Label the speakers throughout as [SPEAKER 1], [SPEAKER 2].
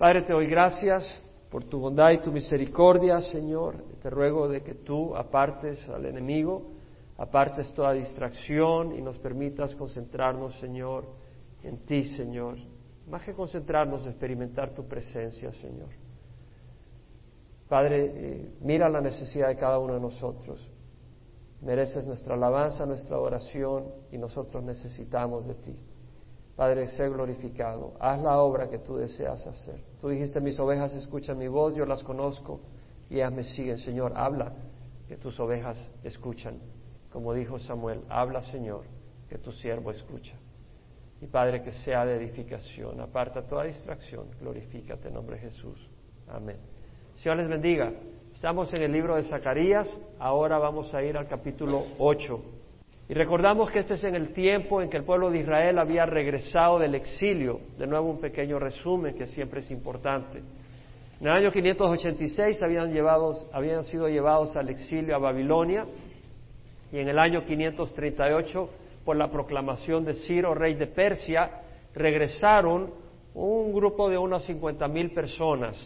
[SPEAKER 1] Padre, te doy gracias por tu bondad y tu misericordia, Señor. Te ruego de que tú apartes al enemigo, apartes toda distracción y nos permitas concentrarnos, Señor, en ti, Señor. Más que concentrarnos, experimentar tu presencia, Señor. Padre, eh, mira la necesidad de cada uno de nosotros. Mereces nuestra alabanza, nuestra oración y nosotros necesitamos de ti. Padre, sé glorificado. Haz la obra que tú deseas hacer. Tú dijiste, mis ovejas escuchan mi voz, yo las conozco y ellas me siguen. Señor, habla, que tus ovejas escuchan. Como dijo Samuel, habla, Señor, que tu siervo escucha. Y Padre, que sea de edificación. Aparta toda distracción. Glorifícate en nombre de Jesús. Amén. Señor les bendiga. Estamos en el libro de Zacarías. Ahora vamos a ir al capítulo 8. Y recordamos que este es en el tiempo en que el pueblo de Israel había regresado del exilio. De nuevo un pequeño resumen que siempre es importante. En el año 586 habían, habían sido llevados al exilio a Babilonia y en el año 538 por la proclamación de Ciro, rey de Persia, regresaron un grupo de unas 50 mil personas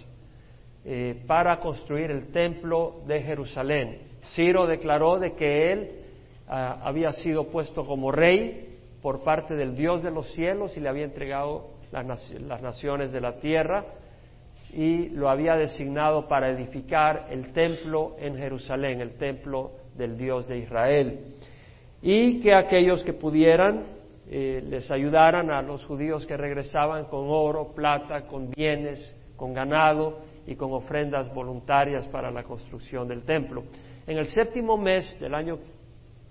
[SPEAKER 1] eh, para construir el templo de Jerusalén. Ciro declaró de que él ah, había sido puesto como rey por parte del Dios de los cielos y le había entregado las, las naciones de la tierra y lo había designado para edificar el templo en Jerusalén, el templo del Dios de Israel y que aquellos que pudieran eh, les ayudaran a los judíos que regresaban con oro, plata, con bienes, con ganado y con ofrendas voluntarias para la construcción del templo. En el séptimo mes del año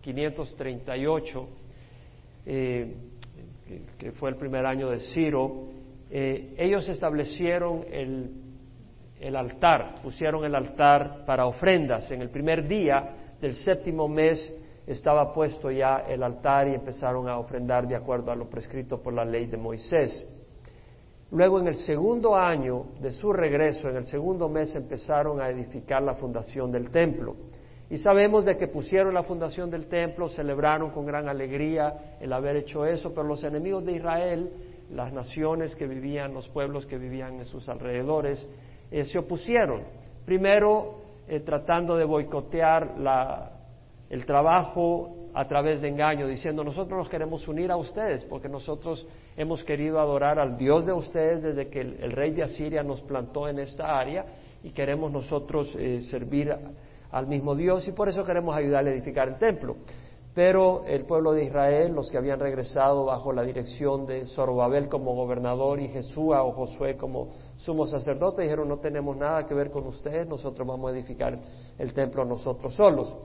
[SPEAKER 1] 538, eh, que fue el primer año de Ciro, eh, ellos establecieron el, el altar, pusieron el altar para ofrendas. En el primer día del séptimo mes estaba puesto ya el altar y empezaron a ofrendar de acuerdo a lo prescrito por la ley de Moisés. Luego, en el segundo año de su regreso, en el segundo mes, empezaron a edificar la fundación del templo. Y sabemos de que pusieron la fundación del templo, celebraron con gran alegría el haber hecho eso, pero los enemigos de Israel, las naciones que vivían, los pueblos que vivían en sus alrededores, eh, se opusieron. Primero, eh, tratando de boicotear el trabajo a través de engaño, diciendo nosotros nos queremos unir a ustedes porque nosotros hemos querido adorar al Dios de ustedes desde que el, rey de Asiria nos plantó en esta área y queremos nosotros eh, servir al mismo Dios y por eso queremos ayudarle a edificar el templo. Pero el pueblo de Israel, los que habían regresado bajo la dirección de Zorobabel como gobernador y Jesúa o Josué como sumo sacerdote, dijeron no tenemos nada que ver con ustedes, nosotros vamos a edificar el templo nosotros solos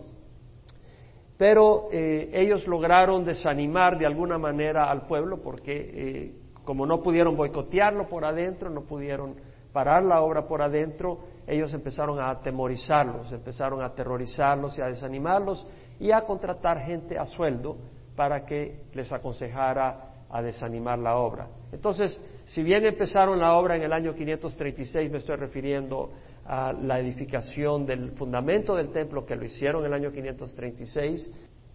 [SPEAKER 1] pero eh, ellos lograron desanimar de alguna manera al pueblo porque eh, como no pudieron boicotearlo por adentro, no pudieron parar la obra por adentro, ellos empezaron a atemorizarlos, empezaron a aterrorizarlos y a desanimarlos y a contratar gente a sueldo para que les aconsejara a desanimar la obra. Entonces, si bien empezaron la obra en el año 536, me estoy refiriendo a la edificación del fundamento del templo, que lo hicieron en el año 536,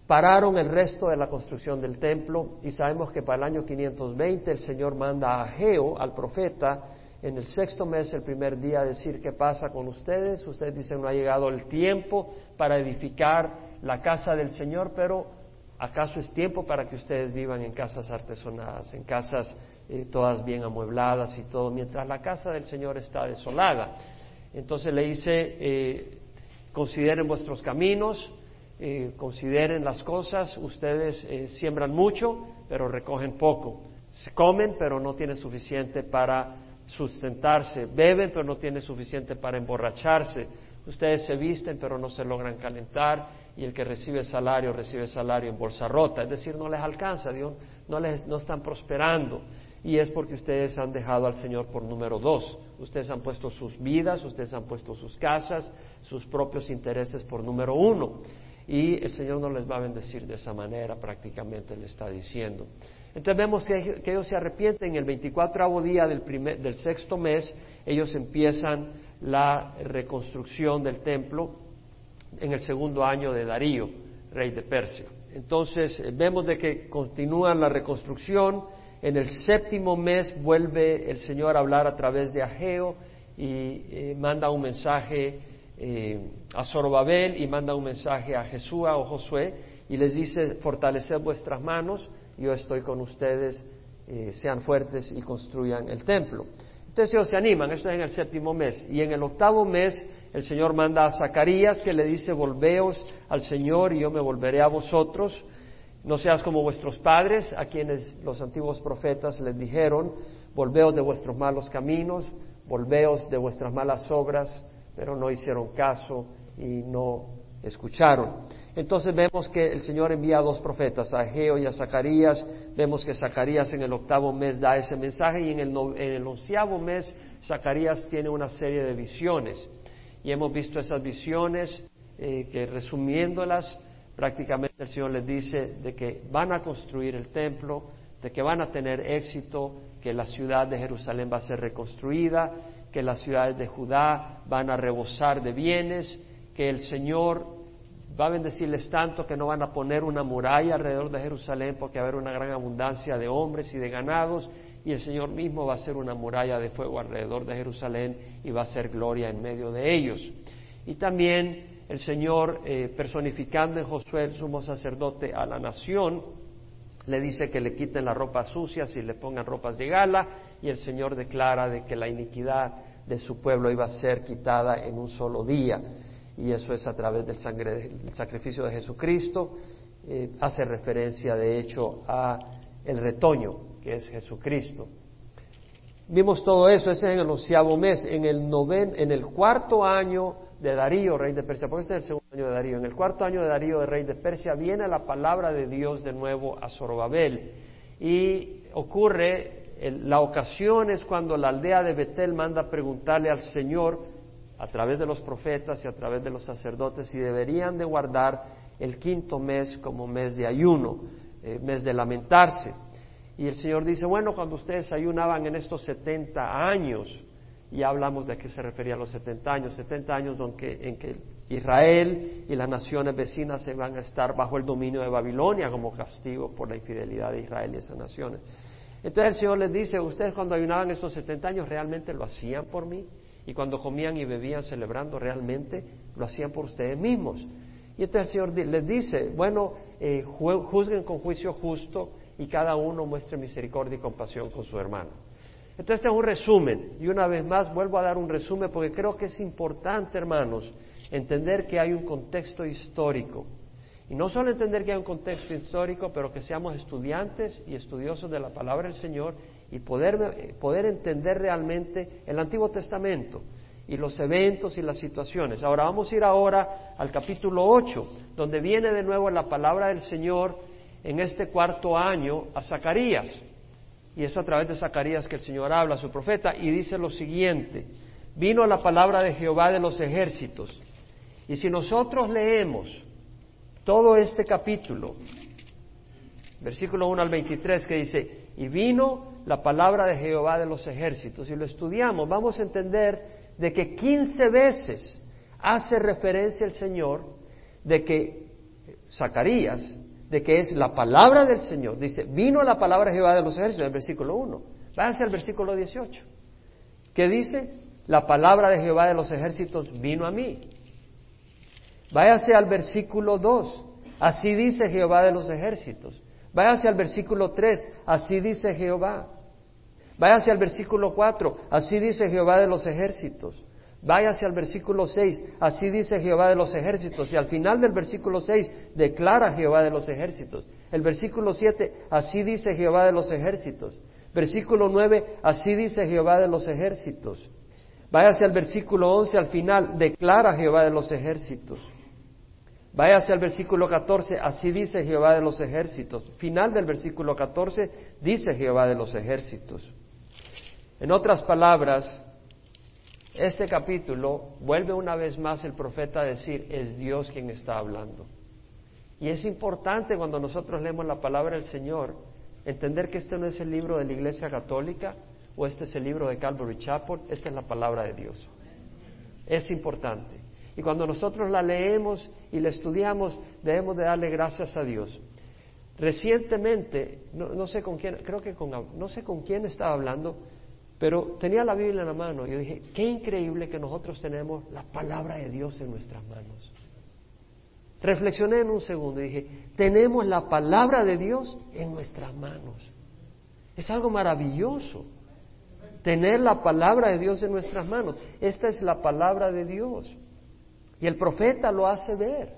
[SPEAKER 1] pararon el resto de la construcción del templo y sabemos que para el año 520 el Señor manda a Ageo, al profeta, en el sexto mes, el primer día, decir qué pasa con ustedes. Ustedes dicen no ha llegado el tiempo para edificar la casa del Señor, pero ¿acaso es tiempo para que ustedes vivan en casas artesonadas, en casas eh, todas bien amuebladas y todo, mientras la casa del Señor está desolada? Entonces le dice, eh, consideren vuestros caminos, eh, consideren las cosas, ustedes siembran mucho, pero recogen poco. Se comen, pero no tienen suficiente para sustentarse. Beben, pero no tienen suficiente para emborracharse. Ustedes se visten, pero no se logran calentar. Y el que recibe salario, recibe salario en bolsa rota. Es decir, no les alcanza, Dios, no, les, no están prosperando y es porque ustedes han dejado al Señor por número dos. Ustedes han puesto sus vidas, ustedes han puesto sus casas, sus propios intereses por número uno. Y el Señor no les va a bendecir de esa manera, prácticamente le está diciendo. Entonces vemos que, ellos se arrepienten. El 24 día del, del sexto mes, ellos empiezan la reconstrucción del templo en el segundo año de Darío, rey de Persia. Entonces vemos de que continúan la reconstrucción En el séptimo mes vuelve el Señor a hablar a través de Ageo y eh, manda un mensaje eh, a Zorobabel y manda un mensaje a Jesúa o Josué y les dice, fortaleced vuestras manos, yo estoy con ustedes, eh, sean fuertes y construyan el templo. Entonces ellos se animan, esto es en el séptimo mes. Y en el octavo mes el Señor manda a Zacarías que le dice, volveos al Señor y yo me volveré a vosotros. No seas como vuestros padres, a quienes los antiguos profetas les dijeron, volveos de vuestros malos caminos, volveos de vuestras malas obras, pero no hicieron caso y no escucharon. Entonces vemos que el Señor envía a dos profetas, a Ageo y a Zacarías. Vemos que Zacarías en el octavo mes da ese mensaje y en el, en el onceavo mes Zacarías tiene una serie de visiones. Y hemos visto esas visiones eh, que resumiéndolas, prácticamente el Señor les dice de que van a construir el templo, de que van a tener éxito, que la ciudad de Jerusalén va a ser reconstruida, que las ciudades de Judá van a rebosar de bienes, que el Señor va a bendecirles tanto que no van a poner una muralla alrededor de Jerusalén porque va a haber una gran abundancia de hombres y de ganados y el Señor mismo va a hacer una muralla de fuego alrededor de Jerusalén y va a hacer gloria en medio de ellos. Y también el Señor, eh, personificando en Josué el sumo sacerdote a la nación, le dice que le quiten las ropas sucias y le pongan ropas de gala y el Señor declara de que la iniquidad de su pueblo iba a ser quitada en un solo día y eso es a través del, sangre, del sacrificio de Jesucristo. Eh, hace referencia, de hecho, a el retoño, que es Jesucristo. Vimos todo eso, ese es en el onceavo mes, en el, noven, en el cuarto año de Darío, rey de Persia, porque este es el segundo año de Darío, en el cuarto año de Darío, de rey de Persia, viene la palabra de Dios de nuevo a Zorobabel y ocurre, la ocasión es cuando la aldea de Betel manda preguntarle al Señor a través de los profetas y a través de los sacerdotes y deberían de guardar el quinto mes como mes de ayuno, eh, mes de lamentarse. Y el Señor dice, bueno, cuando ustedes ayunaban en estos 70 años, y hablamos de qué se refería a los 70 años, 70 años en en que Israel y las naciones vecinas se van a estar bajo el dominio de Babilonia como castigo por la infidelidad de Israel y esas naciones. Entonces el Señor les dice, ustedes cuando ayunaban estos 70 años realmente lo hacían por mí. Y cuando comían y bebían celebrando, realmente lo hacían por ustedes mismos. Y entonces el Señor les dice, bueno, eh, juzguen con juicio justo y cada uno muestre misericordia y compasión con su hermano. Entonces este es un resumen. Y una vez más vuelvo a dar un resumen porque creo que es importante, hermanos, entender que hay un contexto histórico. Y no solo entender que hay un contexto histórico, pero que seamos estudiantes y estudiosos de la palabra del Señor y poder, poder entender realmente el Antiguo Testamento y los eventos y las situaciones. Ahora vamos a ir ahora al capítulo 8, donde viene de nuevo la palabra del Señor en este cuarto año a Zacarías. Y es a través de Zacarías que el Señor habla a su profeta y dice lo siguiente, vino la palabra de Jehová de los ejércitos. Y si nosotros leemos todo este capítulo, versículo 1 al 23, que dice, y vino la palabra de Jehová de los ejércitos y lo estudiamos, vamos a entender de que 15 veces hace referencia el Señor de que Zacarías, de que es la palabra del Señor. Dice, vino la palabra de Jehová de los ejércitos, en el versículo 1. Váyase al versículo 18. ¿Qué dice? La palabra de Jehová de los ejércitos vino a mí. Váyase al versículo 2. Así dice Jehová de los ejércitos. Váyase al versículo 3, así dice Jehová. Váyase al versículo 4, así dice Jehová de los ejércitos. Váyase al versículo 6, así dice Jehová de los ejércitos. Y al final del versículo 6 declara Jehová de los ejércitos. El versículo 7, así dice Jehová de los ejércitos. Versículo 9, así dice Jehová de los ejércitos. Váyase al versículo 11, al final declara Jehová de los ejércitos. Váyase al versículo 14, así dice Jehová de los ejércitos. Final del versículo 14, dice Jehová de los ejércitos. En otras palabras, este capítulo vuelve una vez más el profeta a decir, es Dios quien está hablando. Y es importante cuando nosotros leemos la palabra del Señor, entender que este no es el libro de la Iglesia Católica o este es el libro de Calvary Chapel, esta es la palabra de Dios. Es importante. Y cuando nosotros la leemos y la estudiamos, debemos de darle gracias a Dios. Recientemente, no, sé con quién, creo que con, no sé con quién estaba hablando, pero tenía la Biblia en la mano y yo dije, qué increíble que nosotros tenemos la palabra de Dios en nuestras manos. Reflexioné en un segundo y dije, tenemos la palabra de Dios en nuestras manos. Es algo maravilloso tener la palabra de Dios en nuestras manos. Esta es la palabra de Dios. Y el profeta lo hace ver.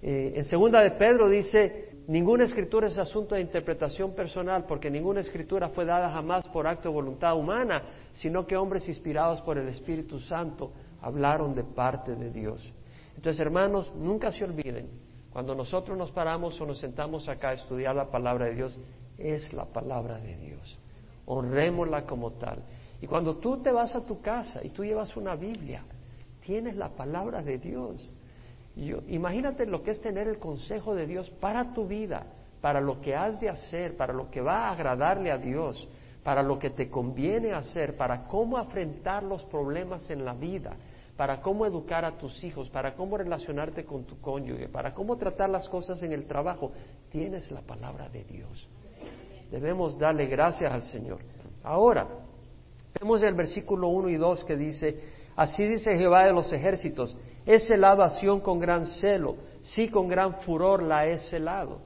[SPEAKER 1] Eh, en segunda de Pedro dice, ninguna escritura es asunto de interpretación personal, porque ninguna escritura fue dada jamás por acto de voluntad humana, sino que hombres inspirados por el Espíritu Santo hablaron de parte de Dios. Entonces, hermanos, nunca se olviden, cuando nosotros nos paramos o nos sentamos acá a estudiar la palabra de Dios, es la palabra de Dios. Honrémosla como tal. Y cuando tú te vas a tu casa y tú llevas una Biblia, tienes la palabra de Dios. imagínate lo que es tener el consejo de Dios para tu vida, para lo que has de hacer, para lo que va a agradarle a Dios, para lo que te conviene hacer, para cómo afrontar los problemas en la vida, para cómo educar a tus hijos, para cómo relacionarte con tu cónyuge, para cómo tratar las cosas en el trabajo. Tienes la palabra de Dios. Debemos darle gracias al Señor. Ahora, vemos el versículo 1 y 2 que dice, así dice Jehová de los ejércitos, he celado a Sión con gran celo, sí con gran furor la he celado.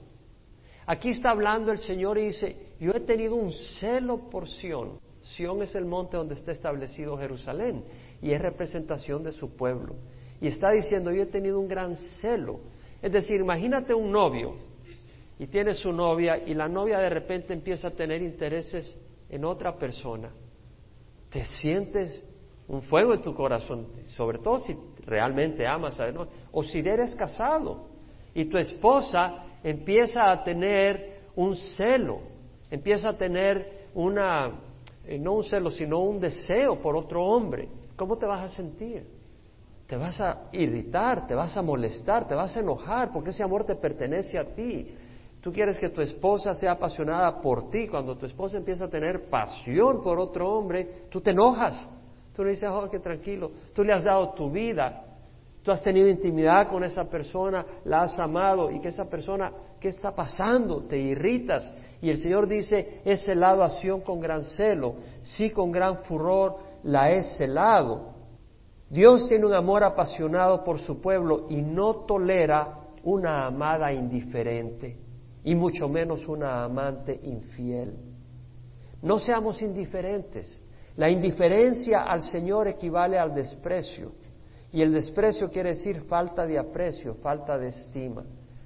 [SPEAKER 1] Aquí está hablando el Señor y dice, yo he tenido un celo por Sión. Sión es el monte donde está establecido Jerusalén y es representación de su pueblo. Y está diciendo, yo he tenido un gran celo. Es decir, imagínate un novio y tiene su novia y la novia de repente empieza a tener intereses en otra persona. Te sientes un fuego en tu corazón, sobre todo si realmente amas a Dios, o si eres casado y tu esposa empieza a tener un celo, empieza a tener una, eh, no un celo, sino un deseo por otro hombre. ¿cómo te vas a sentir? Te vas a irritar, te vas a molestar, te vas a enojar, porque ese amor te pertenece a ti. Tú quieres que tu esposa sea apasionada por ti. Cuando tu esposa empieza a tener pasión por otro hombre, tú te enojas. Tú le dices, oh, tranquilo. Tú le has dado tu vida. Tú has tenido intimidad con esa persona, la has amado y que esa persona, ¿qué está pasando? Te irritas. Y el Señor dice, es celado a con gran celo, sí con gran furor la he celado. Dios tiene un amor apasionado por su pueblo y no tolera una amada indiferente y mucho menos una amante infiel. No seamos indiferentes. La indiferencia al Señor equivale al desprecio y el desprecio quiere decir falta de aprecio, falta de estima.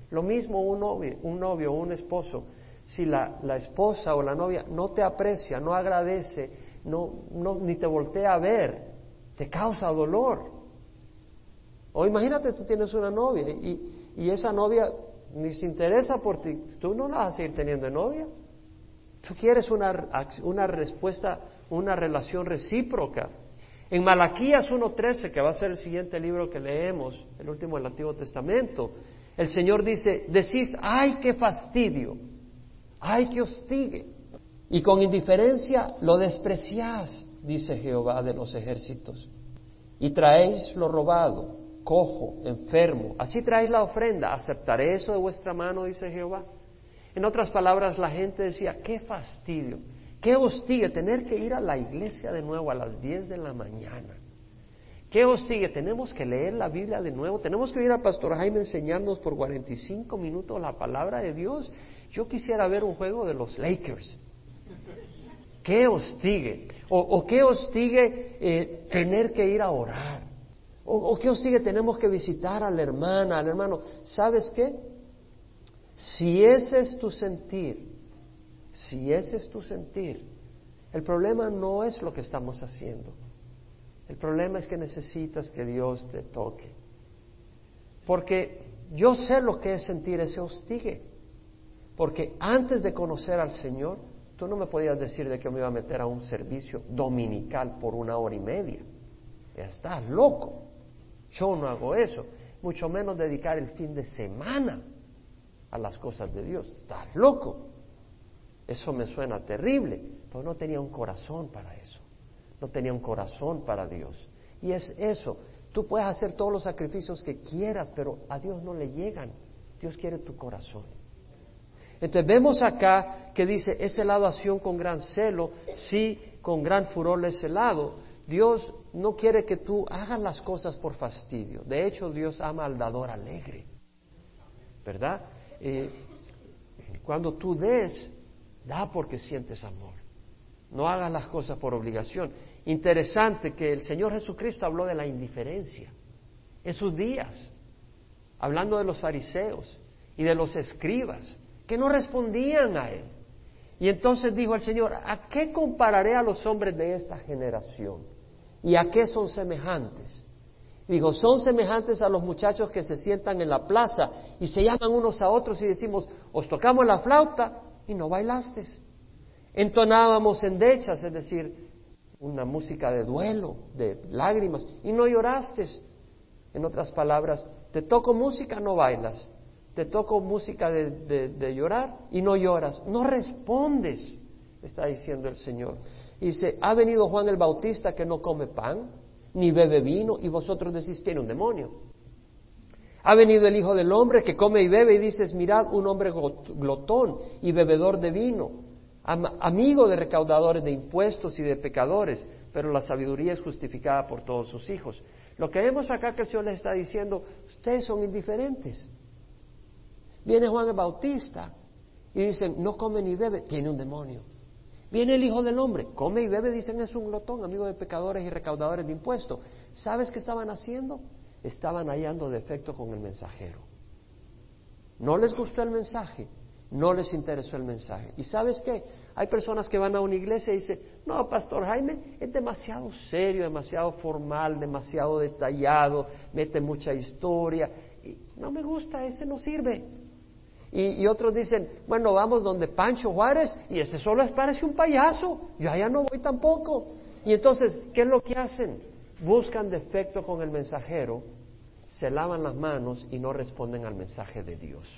[SPEAKER 1] Lo mismo un novio, un novio o un esposo, si la, esposa o la novia no te aprecia, no agradece, no, ni te voltea a ver, te causa dolor. O imagínate, tú tienes una novia y, y esa novia ni se interesa por ti, tú no la vas a seguir teniendo de novia. Tú quieres una, una respuesta, una relación recíproca. En Malaquías 1.13, que va a ser el siguiente libro que leemos, el último del Antiguo Testamento, el Señor dice, decís, ay, qué fastidio, ay, qué hostigue y con indiferencia lo despreciás, dice Jehová de los ejércitos, y traéis lo robado, cojo, enfermo, así traéis la ofrenda, ¿aceptaré eso de vuestra mano? dice Jehová. En otras palabras, la gente decía, qué fastidio, qué hostigue tener que ir a la iglesia de nuevo a las 10 de la mañana. ¿Qué hostigue? Tenemos que leer la Biblia de nuevo, tenemos que ir a Pastor Jaime enseñarnos por 45 minutos la palabra de Dios. Yo quisiera ver un juego de los Lakers ¿Qué hostigue? ¿O, o qué hostigue eh, tener que ir a orar? ¿O, ¿O qué hostigue tenemos que visitar a la hermana, al hermano? ¿Sabes qué? Si ese es tu sentir, si ese es tu sentir, el problema no es lo que estamos haciendo. El problema es que necesitas que Dios te toque. Porque yo sé lo que es sentir ese hostigue. Porque antes de conocer al Señor, Tú no me podías decir de que me iba a meter a un servicio dominical por una hora y media. Estás loco. Yo no hago eso. Mucho menos dedicar el fin de semana a las cosas de Dios. Estás loco. Eso me suena terrible. Pero no tenía un corazón para eso. No tenía un corazón para Dios. Y es eso. Tú puedes hacer todos los sacrificios que quieras, pero a Dios no le llegan. Dios quiere tu corazón. Entonces vemos acá que dice, es celado a Sion con gran celo, sí, con gran furor le es. Dios no quiere que tú hagas las cosas por fastidio. De hecho, Dios ama al dador alegre. ¿Verdad? Eh, cuando tú des, da porque sientes amor. No hagas las cosas por obligación. Interesante que el Señor Jesucristo habló de la indiferencia en sus días, hablando de los fariseos y de los escribas, que no respondían a Él. Y entonces dijo el Señor, ¿a qué compararé a los hombres de esta generación? ¿Y a qué son semejantes? Dijo, son semejantes a los muchachos que se sientan en la plaza y se llaman unos a otros y decimos, os tocamos la flauta y no bailaste. Entonábamos endechas, es decir, una música de duelo, de lágrimas, y no lloraste. En otras palabras, te toco música, no bailas. Te toco música de, llorar y no lloras. No respondes, está diciendo el Señor. dice, ha venido Juan el Bautista que no come pan, ni bebe vino, y vosotros decís, tiene un demonio. Ha venido el Hijo del Hombre que come y bebe y dices, mirad, un hombre glotón y bebedor de vino, amigo de recaudadores de impuestos y de pecadores, pero la sabiduría es justificada por todos sus hijos. Lo que vemos acá que el Señor les está diciendo, ustedes son indiferentes. Viene Juan el Bautista y dicen, no come ni bebe, tiene un demonio. Viene el Hijo del Hombre, come y bebe, dicen es un glotón, amigo de pecadores y recaudadores de impuestos. ¿Sabes qué estaban haciendo? Estaban hallando defecto con el mensajero. No les gustó el mensaje, no les interesó el mensaje. ¿Y sabes qué? Hay personas que van a una iglesia y dicen, no, Pastor Jaime es demasiado serio, demasiado formal, demasiado detallado, mete mucha historia. Y no me gusta, ese no sirve. Y, otros dicen, bueno, vamos donde Pancho Juárez y ese solo parece un payaso, yo allá no voy tampoco. Y entonces, ¿qué es lo que hacen? Buscan defecto con el mensajero, se lavan las manos y no responden al mensaje de Dios.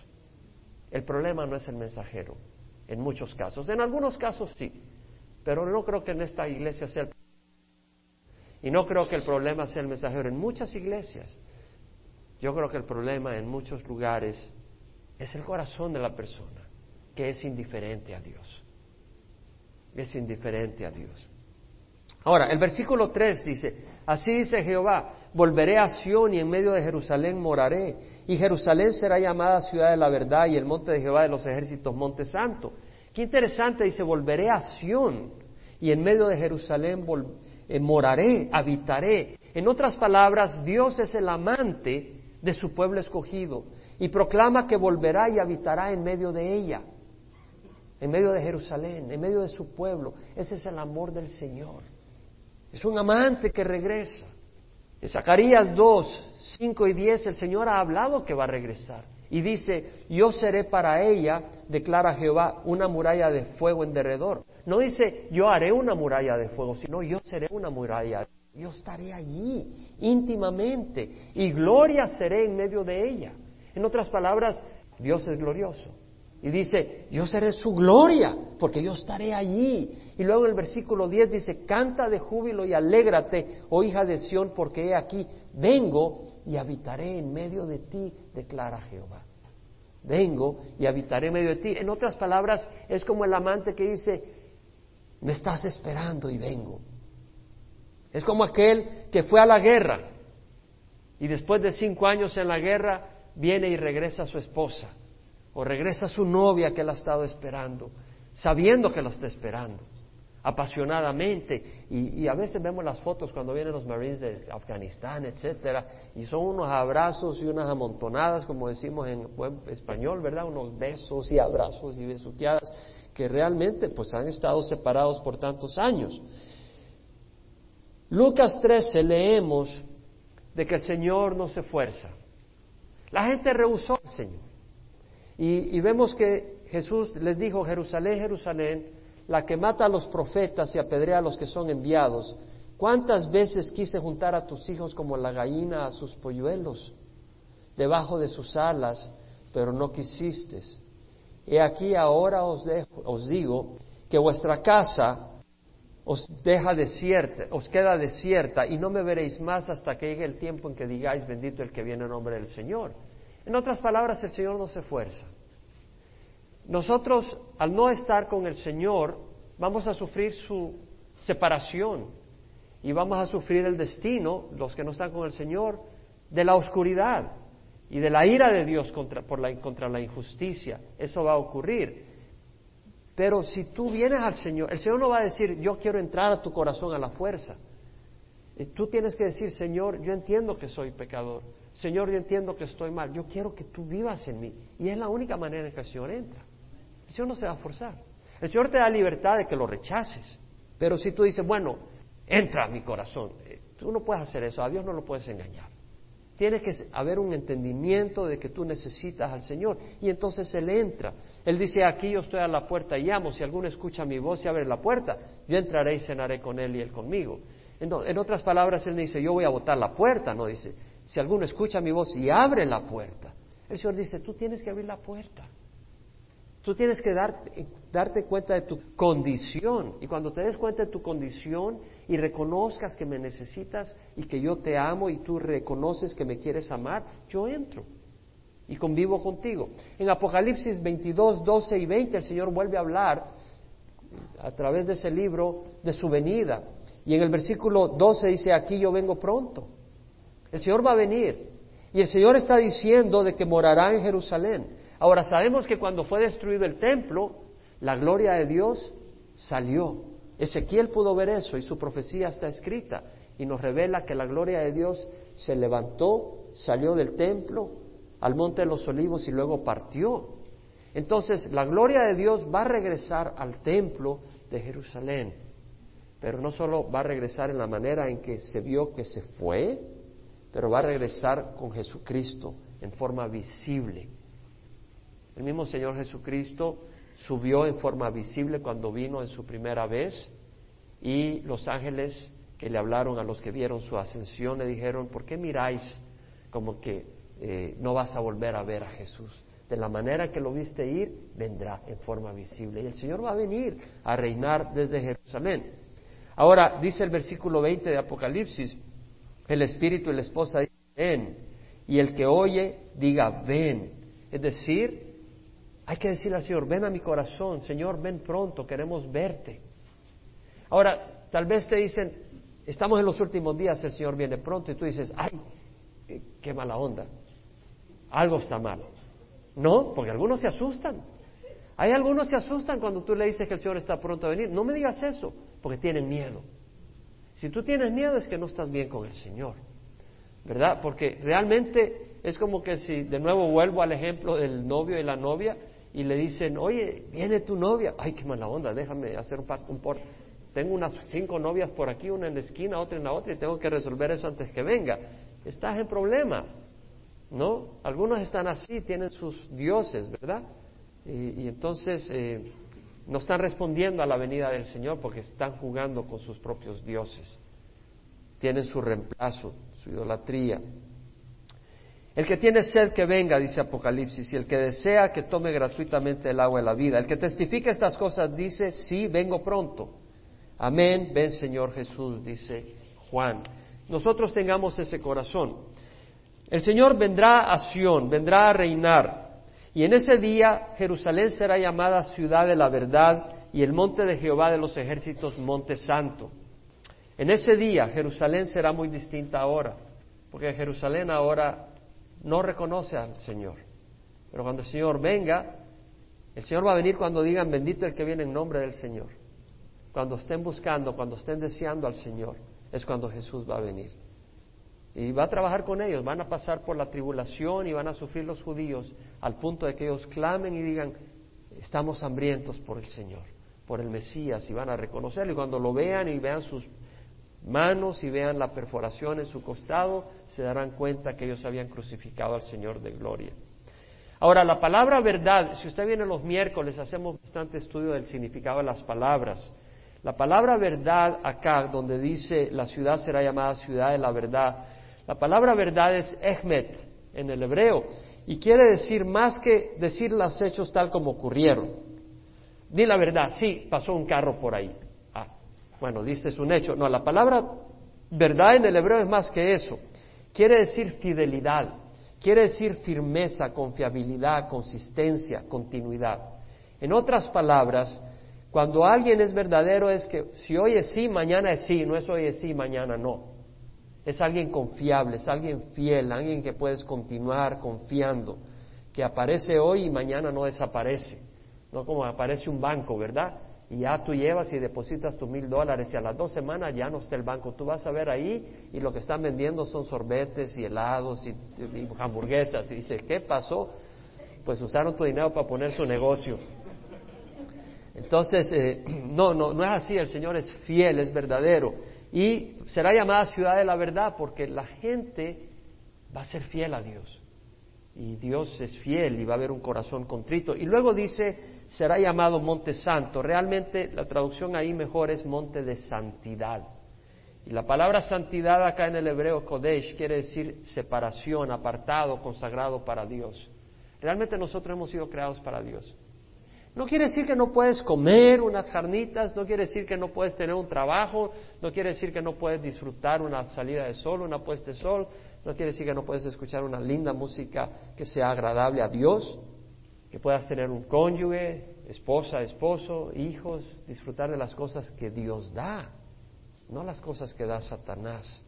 [SPEAKER 1] El problema no es el mensajero, en muchos casos. En algunos casos sí, pero no creo que en esta iglesia sea el y no creo que el problema sea el mensajero. En muchas iglesias, yo creo que el problema en muchos lugares es el corazón de la persona, que es indiferente a Dios. Es indiferente a Dios. Ahora, el versículo 3 dice, así dice Jehová, volveré a Sión y en medio de Jerusalén moraré, y Jerusalén será llamada ciudad de la verdad y el monte de Jehová de los ejércitos, monte santo. Qué interesante, dice, volveré a Sión y en medio de Jerusalén eh, moraré, habitaré. En otras palabras, Dios es el amante de su pueblo escogido y proclama que volverá y habitará en medio de ella, en medio de Jerusalén, en medio de su pueblo. Ese es el amor del Señor. Es un amante que regresa. En Zacarías 2, 5 y 10 el Señor ha hablado que va a regresar. Y dice, yo seré para ella, declara Jehová, una muralla de fuego en derredor. No dice, yo haré una muralla de fuego, sino yo seré una muralla. Yo estaré allí íntimamente y gloria seré en medio de ella. En otras palabras, Dios es glorioso. Y dice, yo seré su gloria, porque yo estaré allí. Y luego en el versículo 10 dice, canta de júbilo y alégrate, oh hija de Sión, porque he aquí, vengo y habitaré en medio de ti, declara Jehová. Vengo y habitaré en medio de ti. En otras palabras, es como el amante que dice, me estás esperando y vengo. Es como aquel que fue a la guerra y después de cinco años en la guerra viene y regresa a su esposa o regresa su novia que él ha estado esperando, sabiendo que lo está esperando apasionadamente. Y, a veces vemos las fotos cuando vienen los Marines de Afganistán, etcétera, y son unos abrazos y unas amontonadas, como decimos en buen español, ¿verdad? Unos besos y abrazos y besuqueadas que realmente pues han estado separados por tantos años. Lucas 13 leemos de que el Señor no se fuerza. La gente rehusó al Señor. Y, vemos que Jesús les dijo, Jerusalén, Jerusalén, la que mata a los profetas y apedrea a los que son enviados. ¿Cuántas veces quise juntar a tus hijos como la gallina a sus polluelos, debajo de sus alas, pero no quisiste? He aquí ahora os, os digo que vuestra casa os deja desierta, os queda desierta y no me veréis más hasta que llegue el tiempo en que digáis bendito el que viene en nombre del Señor. En otras palabras, el Señor no se esfuerza. nosotros, al no estar con el Señor, vamos a sufrir su separación y vamos a sufrir el destino, los que no están con el Señor, de la oscuridad y de la ira de Dios contra, por la, contra la injusticia. Eso va a ocurrir. Pero si tú vienes al Señor, el Señor no va a decir, yo quiero entrar a tu corazón a la fuerza. Tú tienes que decir, Señor, yo entiendo que soy pecador. Señor, yo entiendo que estoy mal. Yo quiero que tú vivas en mí. Y es la única manera en que el Señor entra. El Señor no se va a forzar. El Señor te da libertad de que lo rechaces. Pero si tú dices, bueno, entra a mi corazón, eh, tú no puedes hacer eso. A Dios no lo puedes engañar. Tiene que haber un entendimiento de que tú necesitas al Señor y entonces Él entra. Él dice, aquí yo estoy a la puerta y llamo, si alguno escucha mi voz y abre la puerta, yo entraré y cenaré con Él y Él conmigo. En, otras palabras, Él dice, yo voy a botar la puerta, no dice, si alguno escucha mi voz y abre la puerta. El Señor dice, tú tienes que abrir la puerta. Tú tienes que darte cuenta de tu condición. Y cuando te des cuenta de tu condición y reconozcas que me necesitas y que yo te amo y tú reconoces que me quieres amar, yo entro y convivo contigo. En Apocalipsis 22, 12 y 20 el Señor vuelve a hablar a través de ese libro de su venida. Y en el versículo 12 dice, aquí yo vengo pronto. El Señor va a venir. Y el Señor está diciendo de que morará en Jerusalén. Ahora sabemos que cuando fue destruido el templo, la gloria de Dios salió. Ezequiel pudo ver eso y su profecía está escrita y nos revela que la gloria de Dios se levantó, salió del templo al monte de los olivos y luego partió. Entonces la gloria de Dios va a regresar al templo de Jerusalén, pero no solo va a regresar en la manera en que se vio que se fue, pero va a regresar con Jesucristo en forma visible el mismo Señor Jesucristo subió en forma visible cuando vino en su primera vez y los ángeles que le hablaron a los que vieron su ascensión le dijeron, ¿por qué miráis como que eh, no vas a volver a ver a Jesús? De la manera que lo viste ir, vendrá en forma visible. Y el Señor va a venir a reinar desde Jerusalén. Ahora, dice el versículo 20 de Apocalipsis, el Espíritu y la esposa dicen, ven, y el que oye, diga, ven. Es decir, hay que decirle al Señor, ven a mi corazón, Señor, ven pronto, queremos verte. Ahora, tal vez te dicen, estamos en los últimos días, el Señor viene pronto, y tú dices, ay, qué mala onda, algo está mal. No, porque algunos se asustan. Hay algunos se asustan cuando tú le dices que el Señor está pronto a venir. No me digas eso, porque tienen miedo. Si tú tienes miedo es que no estás bien con el Señor, ¿verdad? Porque realmente es como que si de nuevo vuelvo al ejemplo del novio y la novia, y le dicen, oye, viene tu novia. Ay, qué mala onda, déjame hacer un, un por... Tengo unas cinco novias por aquí, una en la esquina, otra en la otra, y tengo que resolver eso antes que venga. Estás en problema, ¿no? Algunos están así, tienen sus dioses, ¿verdad? Y, entonces eh, no están respondiendo a la venida del Señor porque están jugando con sus propios dioses. Tienen su reemplazo, su idolatría. El que tiene sed que venga, dice Apocalipsis, y el que desea que tome gratuitamente el agua de la vida. El que testifica estas cosas dice, sí, vengo pronto. Amén, ven Señor Jesús, dice Juan. Nosotros tengamos ese corazón. El Señor vendrá a Sión, vendrá a reinar. Y en ese día Jerusalén será llamada ciudad de la verdad y el monte de Jehová de los ejércitos, monte santo. En ese día Jerusalén será muy distinta ahora, porque Jerusalén ahora no reconoce al Señor. Pero cuando el Señor venga, el Señor va a venir cuando digan bendito el que viene en nombre del Señor. Cuando estén buscando, cuando estén deseando al Señor, es cuando Jesús va a venir. Y va a trabajar con ellos, van a pasar por la tribulación y van a sufrir los judíos al punto de que ellos clamen y digan, estamos hambrientos por el Señor, por el Mesías, y van a reconocerlo. Y cuando lo vean y vean sus manos y vean la perforación en su costado, se darán cuenta que ellos habían crucificado al Señor de gloria. Ahora, la palabra verdad, si usted viene los miércoles, hacemos bastante estudio del significado de las palabras. La palabra verdad acá, donde dice la ciudad será llamada ciudad de la verdad, la palabra verdad es ehmet en el hebreo y quiere decir más que decir los hechos tal como ocurrieron. Di la verdad, sí, pasó un carro por ahí. Bueno, dice es un hecho. No, la palabra verdad en el hebreo es más que eso. Quiere decir fidelidad, quiere decir firmeza, confiabilidad, consistencia, continuidad. En otras palabras, cuando alguien es verdadero es que si hoy es sí, mañana es sí, no es hoy es sí, mañana no. Es alguien confiable, es alguien fiel, alguien que puedes continuar confiando, que aparece hoy y mañana no desaparece. No como aparece un banco, ¿verdad? Y ya tú llevas y depositas tus mil dólares y a las dos semanas ya no está el banco. Tú vas a ver ahí y lo que están vendiendo son sorbetes y helados y, hamburguesas. Y dices, ¿qué pasó? Pues usaron tu dinero para poner su negocio. Entonces, eh, no, no, no es así, el Señor es fiel, es verdadero. Y será llamada ciudad de la verdad porque la gente va a ser fiel a Dios. Y Dios es fiel y va a haber un corazón contrito. Y luego dice, será llamado monte santo. Realmente la traducción ahí mejor es monte de santidad. Y la palabra santidad acá en el hebreo Kodesh quiere decir separación, apartado, consagrado para Dios. Realmente nosotros hemos sido creados para Dios. No quiere decir que no puedes comer unas carnitas, no quiere decir que no puedes tener un trabajo, no quiere decir que no puedes disfrutar una salida de sol, una puesta de sol, no quiere decir que no puedes escuchar una linda música que sea agradable a Dios, que puedas tener un cónyuge, esposa, esposo, hijos, disfrutar de las cosas que Dios da, no las cosas que da Satanás.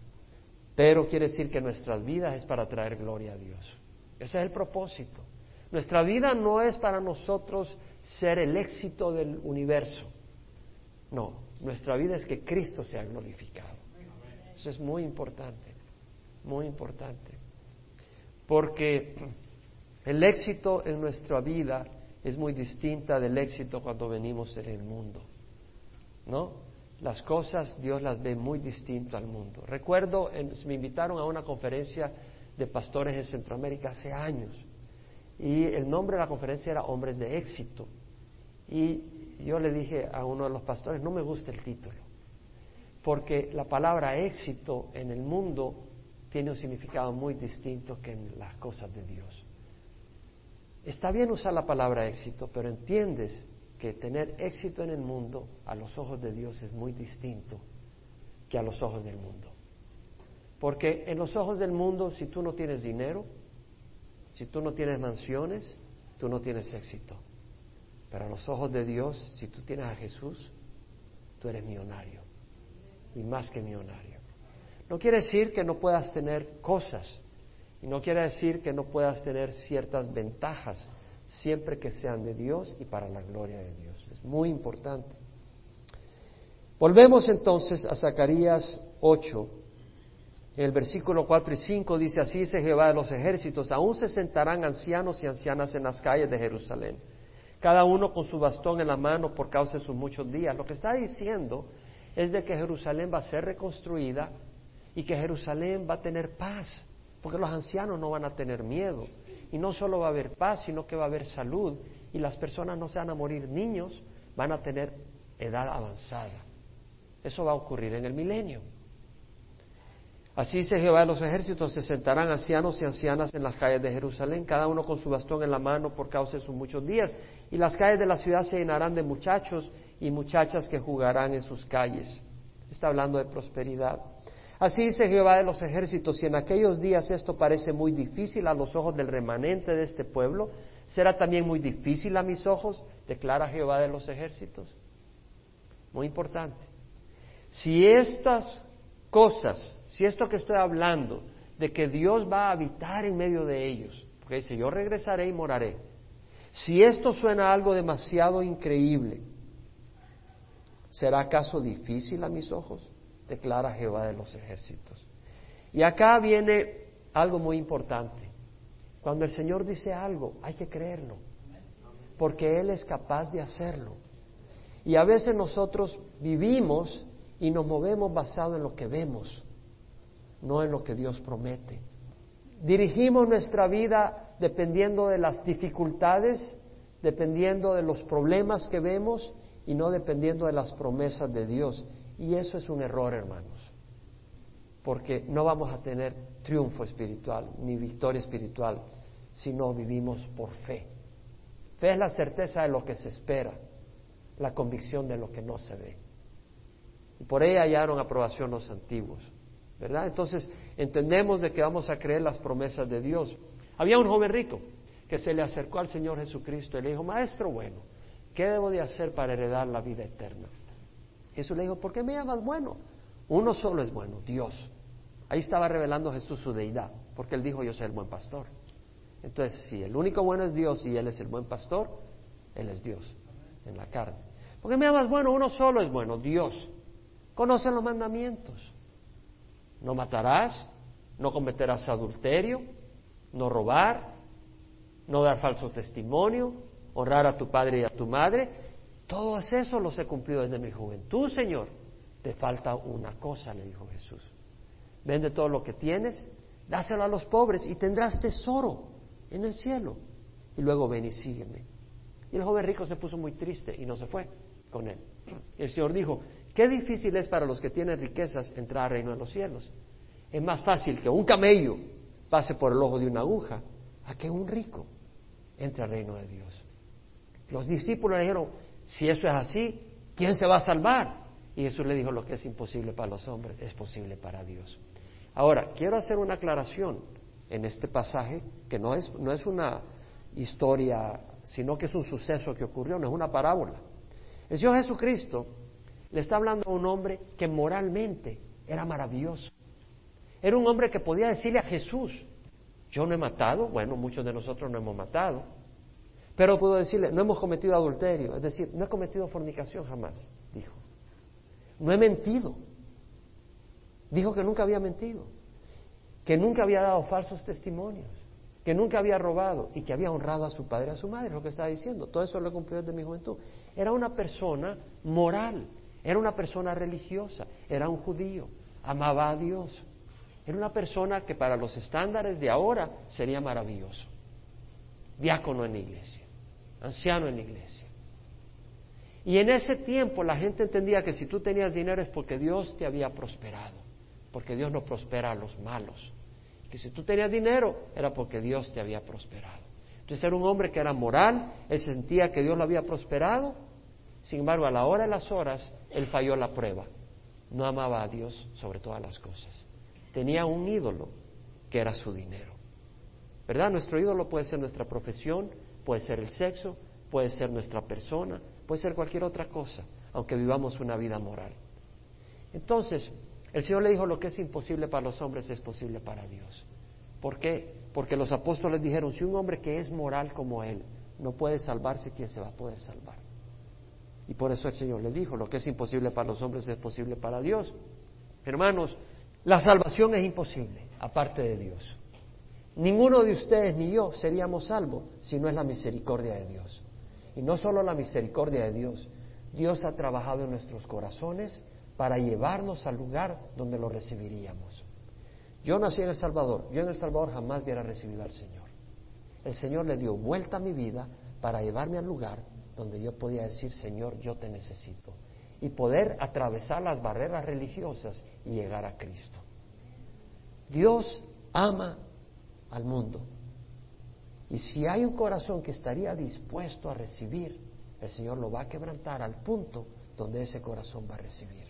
[SPEAKER 1] Pero quiere decir que nuestras vidas es para traer gloria a Dios. Ese es el propósito. Nuestra vida no es para nosotros ser el éxito del universo. No, nuestra vida es que Cristo sea glorificado. Eso es muy importante, muy importante. Porque el éxito en nuestra vida es muy distinta del éxito cuando venimos en el mundo. ¿No? Las cosas Dios las ve muy distinto al mundo. Recuerdo, me invitaron a una conferencia de pastores en Centroamérica hace años y el nombre de la conferencia era Hombres de Éxito. Y yo le dije a uno de los pastores, no me gusta el título, porque la palabra éxito en el mundo tiene un significado muy distinto que en las cosas de Dios. Está bien usar la palabra éxito, pero entiendes que tener éxito en el mundo a los ojos de Dios es muy distinto que a los ojos del mundo. Porque en los ojos del mundo, si tú no tienes dinero, si tú no tienes mansiones, tú no tienes éxito. Pero a los ojos de Dios, si tú tienes a Jesús, tú eres millonario. Y más que millonario. No quiere decir que no puedas tener cosas. Y no quiere decir que no puedas tener ciertas ventajas, siempre que sean de Dios y para la gloria de Dios. Es muy importante. Volvemos entonces a Zacarías 8, en el versículo 4 y 5 dice, así dice Jehová de los ejércitos, aún se sentarán ancianos y ancianas en las calles de Jerusalén, cada uno con su bastón en la mano por causa de sus muchos días. Lo que está diciendo es de que Jerusalén va a ser reconstruida y que Jerusalén va a tener paz, porque los ancianos no van a tener miedo. Y no solo va a haber paz, sino que va a haber salud y las personas no se van a morir niños, van a tener edad avanzada. Eso va a ocurrir en el milenio. Así dice Jehová de los ejércitos, se sentarán ancianos y ancianas en las calles de Jerusalén, cada uno con su bastón en la mano por causa de sus muchos días, y las calles de la ciudad se llenarán de muchachos y muchachas que jugarán en sus calles. Está hablando de prosperidad. Así dice Jehová de los ejércitos, si en aquellos días esto parece muy difícil a los ojos del remanente de este pueblo, será también muy difícil a mis ojos, declara Jehová de los ejércitos. Muy importante. Si estas cosas si esto que estoy hablando, de que Dios va a habitar en medio de ellos, porque dice, yo regresaré y moraré, si esto suena algo demasiado increíble, ¿será acaso difícil a mis ojos? Declara Jehová de los ejércitos. Y acá viene algo muy importante. Cuando el Señor dice algo, hay que creerlo, porque Él es capaz de hacerlo. Y a veces nosotros vivimos y nos movemos basado en lo que vemos no en lo que Dios promete. Dirigimos nuestra vida dependiendo de las dificultades, dependiendo de los problemas que vemos y no dependiendo de las promesas de Dios. Y eso es un error, hermanos, porque no vamos a tener triunfo espiritual ni victoria espiritual si no vivimos por fe. Fe es la certeza de lo que se espera, la convicción de lo que no se ve. Y por ella hallaron aprobación los antiguos. ¿Verdad? Entonces entendemos de que vamos a creer las promesas de Dios. Había un joven rico que se le acercó al Señor Jesucristo y le dijo, Maestro bueno, ¿qué debo de hacer para heredar la vida eterna? Jesús le dijo, ¿por qué me llamas bueno? Uno solo es bueno, Dios. Ahí estaba revelando Jesús su deidad, porque él dijo, yo soy el buen pastor. Entonces, si el único bueno es Dios y él es el buen pastor, él es Dios en la carne. ¿Por qué me llamas bueno? Uno solo es bueno, Dios. Conoce los mandamientos. No matarás, no cometerás adulterio, no robar, no dar falso testimonio, honrar a tu padre y a tu madre. Todo eso los he cumplido desde mi juventud, Señor. Te falta una cosa, le dijo Jesús. Vende todo lo que tienes, dáselo a los pobres y tendrás tesoro en el cielo. Y luego ven y sígueme. Y el joven rico se puso muy triste y no se fue con él. El Señor dijo, qué difícil es para los que tienen riquezas entrar al reino de los cielos. Es más fácil que un camello pase por el ojo de una aguja a que un rico entre al reino de Dios. Los discípulos le dijeron, si eso es así, ¿quién se va a salvar? Y Jesús le dijo, lo que es imposible para los hombres es posible para Dios. Ahora, quiero hacer una aclaración en este pasaje, que no es, no es una historia, sino que es un suceso que ocurrió, no es una parábola. El Señor Jesucristo le está hablando a un hombre que moralmente era maravilloso. Era un hombre que podía decirle a Jesús, yo no he matado, bueno, muchos de nosotros no hemos matado, pero pudo decirle, no hemos cometido adulterio, es decir, no he cometido fornicación jamás, dijo. No he mentido. Dijo que nunca había mentido, que nunca había dado falsos testimonios, que nunca había robado y que había honrado a su padre y a su madre, lo que estaba diciendo. Todo eso lo he cumplido desde mi juventud. Era una persona moral, era una persona religiosa, era un judío, amaba a Dios. Era una persona que para los estándares de ahora sería maravilloso. Diácono en la iglesia, anciano en la iglesia. Y en ese tiempo la gente entendía que si tú tenías dinero es porque Dios te había prosperado, porque Dios no prospera a los malos. Que si tú tenías dinero era porque Dios te había prosperado. Entonces era un hombre que era moral, él sentía que Dios lo había prosperado, sin embargo a la hora de las horas él falló la prueba. No amaba a Dios sobre todas las cosas tenía un ídolo que era su dinero. ¿Verdad? Nuestro ídolo puede ser nuestra profesión, puede ser el sexo, puede ser nuestra persona, puede ser cualquier otra cosa, aunque vivamos una vida moral. Entonces, el Señor le dijo, lo que es imposible para los hombres es posible para Dios. ¿Por qué? Porque los apóstoles dijeron, si un hombre que es moral como él no puede salvarse, ¿quién se va a poder salvar? Y por eso el Señor le dijo, lo que es imposible para los hombres es posible para Dios. Hermanos, la salvación es imposible, aparte de Dios. Ninguno de ustedes ni yo seríamos salvos si no es la misericordia de Dios. Y no solo la misericordia de Dios, Dios ha trabajado en nuestros corazones para llevarnos al lugar donde lo recibiríamos. Yo nací en El Salvador, yo en El Salvador jamás hubiera recibido al Señor. El Señor le dio vuelta a mi vida para llevarme al lugar donde yo podía decir, Señor, yo te necesito y poder atravesar las barreras religiosas y llegar a Cristo. Dios ama al mundo. Y si hay un corazón que estaría dispuesto a recibir, el Señor lo va a quebrantar al punto donde ese corazón va a recibir.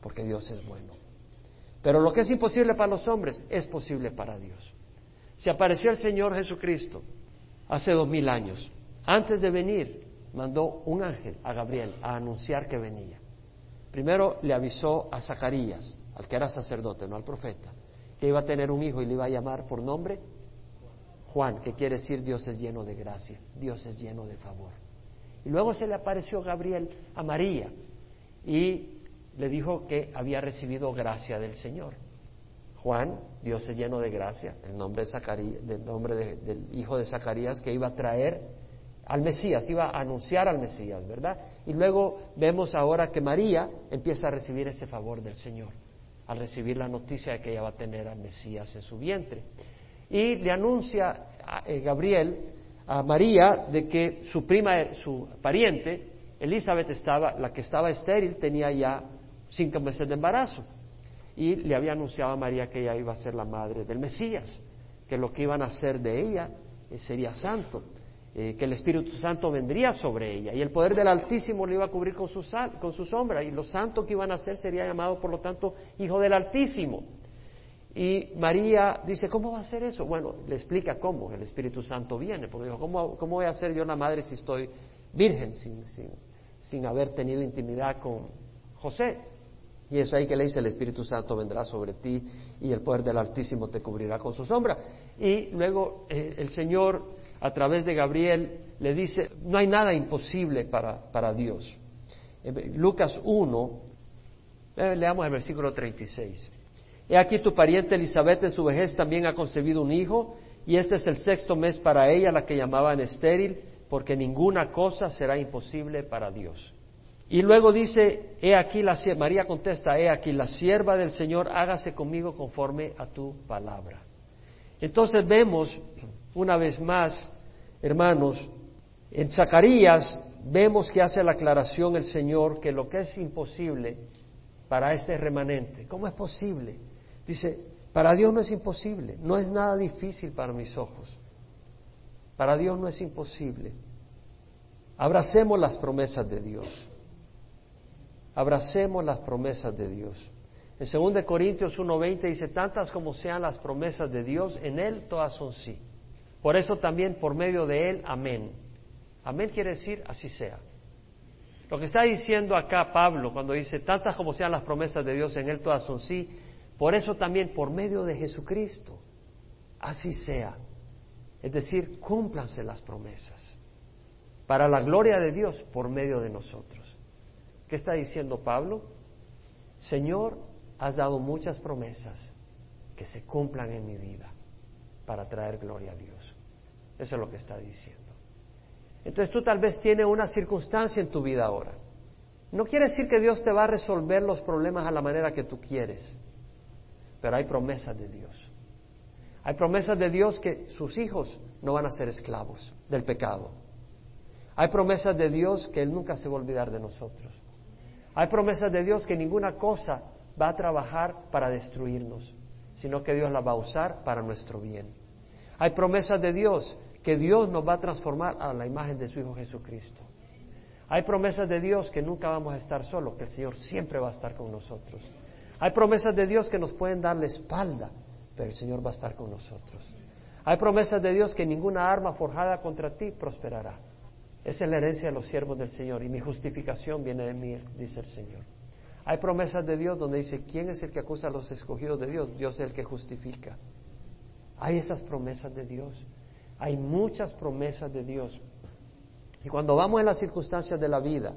[SPEAKER 1] Porque Dios es bueno. Pero lo que es imposible para los hombres es posible para Dios. Se apareció el Señor Jesucristo hace dos mil años. Antes de venir, mandó un ángel a Gabriel a anunciar que venía. Primero le avisó a Zacarías, al que era sacerdote, no al profeta, que iba a tener un hijo y le iba a llamar por nombre Juan, que quiere decir Dios es lleno de gracia, Dios es lleno de favor. Y luego se le apareció Gabriel a María y le dijo que había recibido gracia del Señor. Juan, Dios es lleno de gracia, el nombre, de Zacarías, del nombre del hijo de Zacarías que iba a traer al Mesías, iba a anunciar al Mesías, ¿verdad? Y luego vemos ahora que María empieza a recibir ese favor del Señor, al recibir la noticia de que ella va a tener al Mesías en su vientre. Y le anuncia a eh, Gabriel a María de que su prima, su pariente, Elizabeth estaba, la que estaba estéril, tenía ya cinco meses de embarazo. Y le había anunciado a María que ella iba a ser la madre del Mesías, que lo que iban a hacer de ella eh, sería santo. Eh, que el Espíritu Santo vendría sobre ella y el poder del Altísimo le iba a cubrir con su, con su sombra y los santos que iban a ser sería llamado por lo tanto hijo del Altísimo. Y María dice, ¿cómo va a ser eso? Bueno, le explica cómo el Espíritu Santo viene, porque dijo, ¿cómo, voy a ser yo la madre si estoy virgen, sin, sin, sin haber tenido intimidad con José. Y es ahí que le dice, el Espíritu Santo vendrá sobre ti y el poder del Altísimo te cubrirá con su sombra. Y luego eh, el Señor, a través de Gabriel, le dice, no hay nada imposible para, para Dios. Lucas 1, eh, leamos el versículo 36. He aquí tu pariente Elizabeth en su vejez también ha concebido un hijo, y este es el sexto mes para ella, la que llamaban estéril, porque ninguna cosa será imposible para Dios. Y luego dice, he aquí la María contesta, he aquí la sierva del Señor, hágase conmigo conforme a tu palabra. Entonces vemos una vez más, hermanos, en Zacarías vemos que hace la aclaración el Señor que lo que es imposible para ese remanente, ¿cómo es posible? Dice, para Dios no es imposible, no es nada difícil para mis ojos. Para Dios no es imposible. Abracemos las promesas de Dios. Abracemos las promesas de Dios. En 2 Corintios 1:20 dice, tantas como sean las promesas de Dios, en Él todas son sí. Por eso también por medio de Él, amén. Amén quiere decir así sea. Lo que está diciendo acá Pablo cuando dice, tantas como sean las promesas de Dios, en Él todas son sí, por eso también por medio de Jesucristo, así sea. Es decir, cúmplanse las promesas. Para la gloria de Dios por medio de nosotros. ¿Qué está diciendo Pablo? Señor, has dado muchas promesas que se cumplan en mi vida para traer gloria a Dios. Eso es lo que está diciendo. Entonces tú tal vez tienes una circunstancia en tu vida ahora. No quiere decir que Dios te va a resolver los problemas a la manera que tú quieres, pero hay promesas de Dios. Hay promesas de Dios que sus hijos no van a ser esclavos del pecado. Hay promesas de Dios que Él nunca se va a olvidar de nosotros. Hay promesas de Dios que ninguna cosa va a trabajar para destruirnos, sino que Dios la va a usar para nuestro bien. Hay promesas de Dios que Dios nos va a transformar a la imagen de su Hijo Jesucristo. Hay promesas de Dios que nunca vamos a estar solos, que el Señor siempre va a estar con nosotros. Hay promesas de Dios que nos pueden dar la espalda, pero el Señor va a estar con nosotros. Hay promesas de Dios que ninguna arma forjada contra ti prosperará. Esa es la herencia de los siervos del Señor y mi justificación viene de mí, dice el Señor. Hay promesas de Dios donde dice, ¿quién es el que acusa a los escogidos de Dios? Dios es el que justifica. Hay esas promesas de Dios. Hay muchas promesas de Dios. Y cuando vamos en las circunstancias de la vida,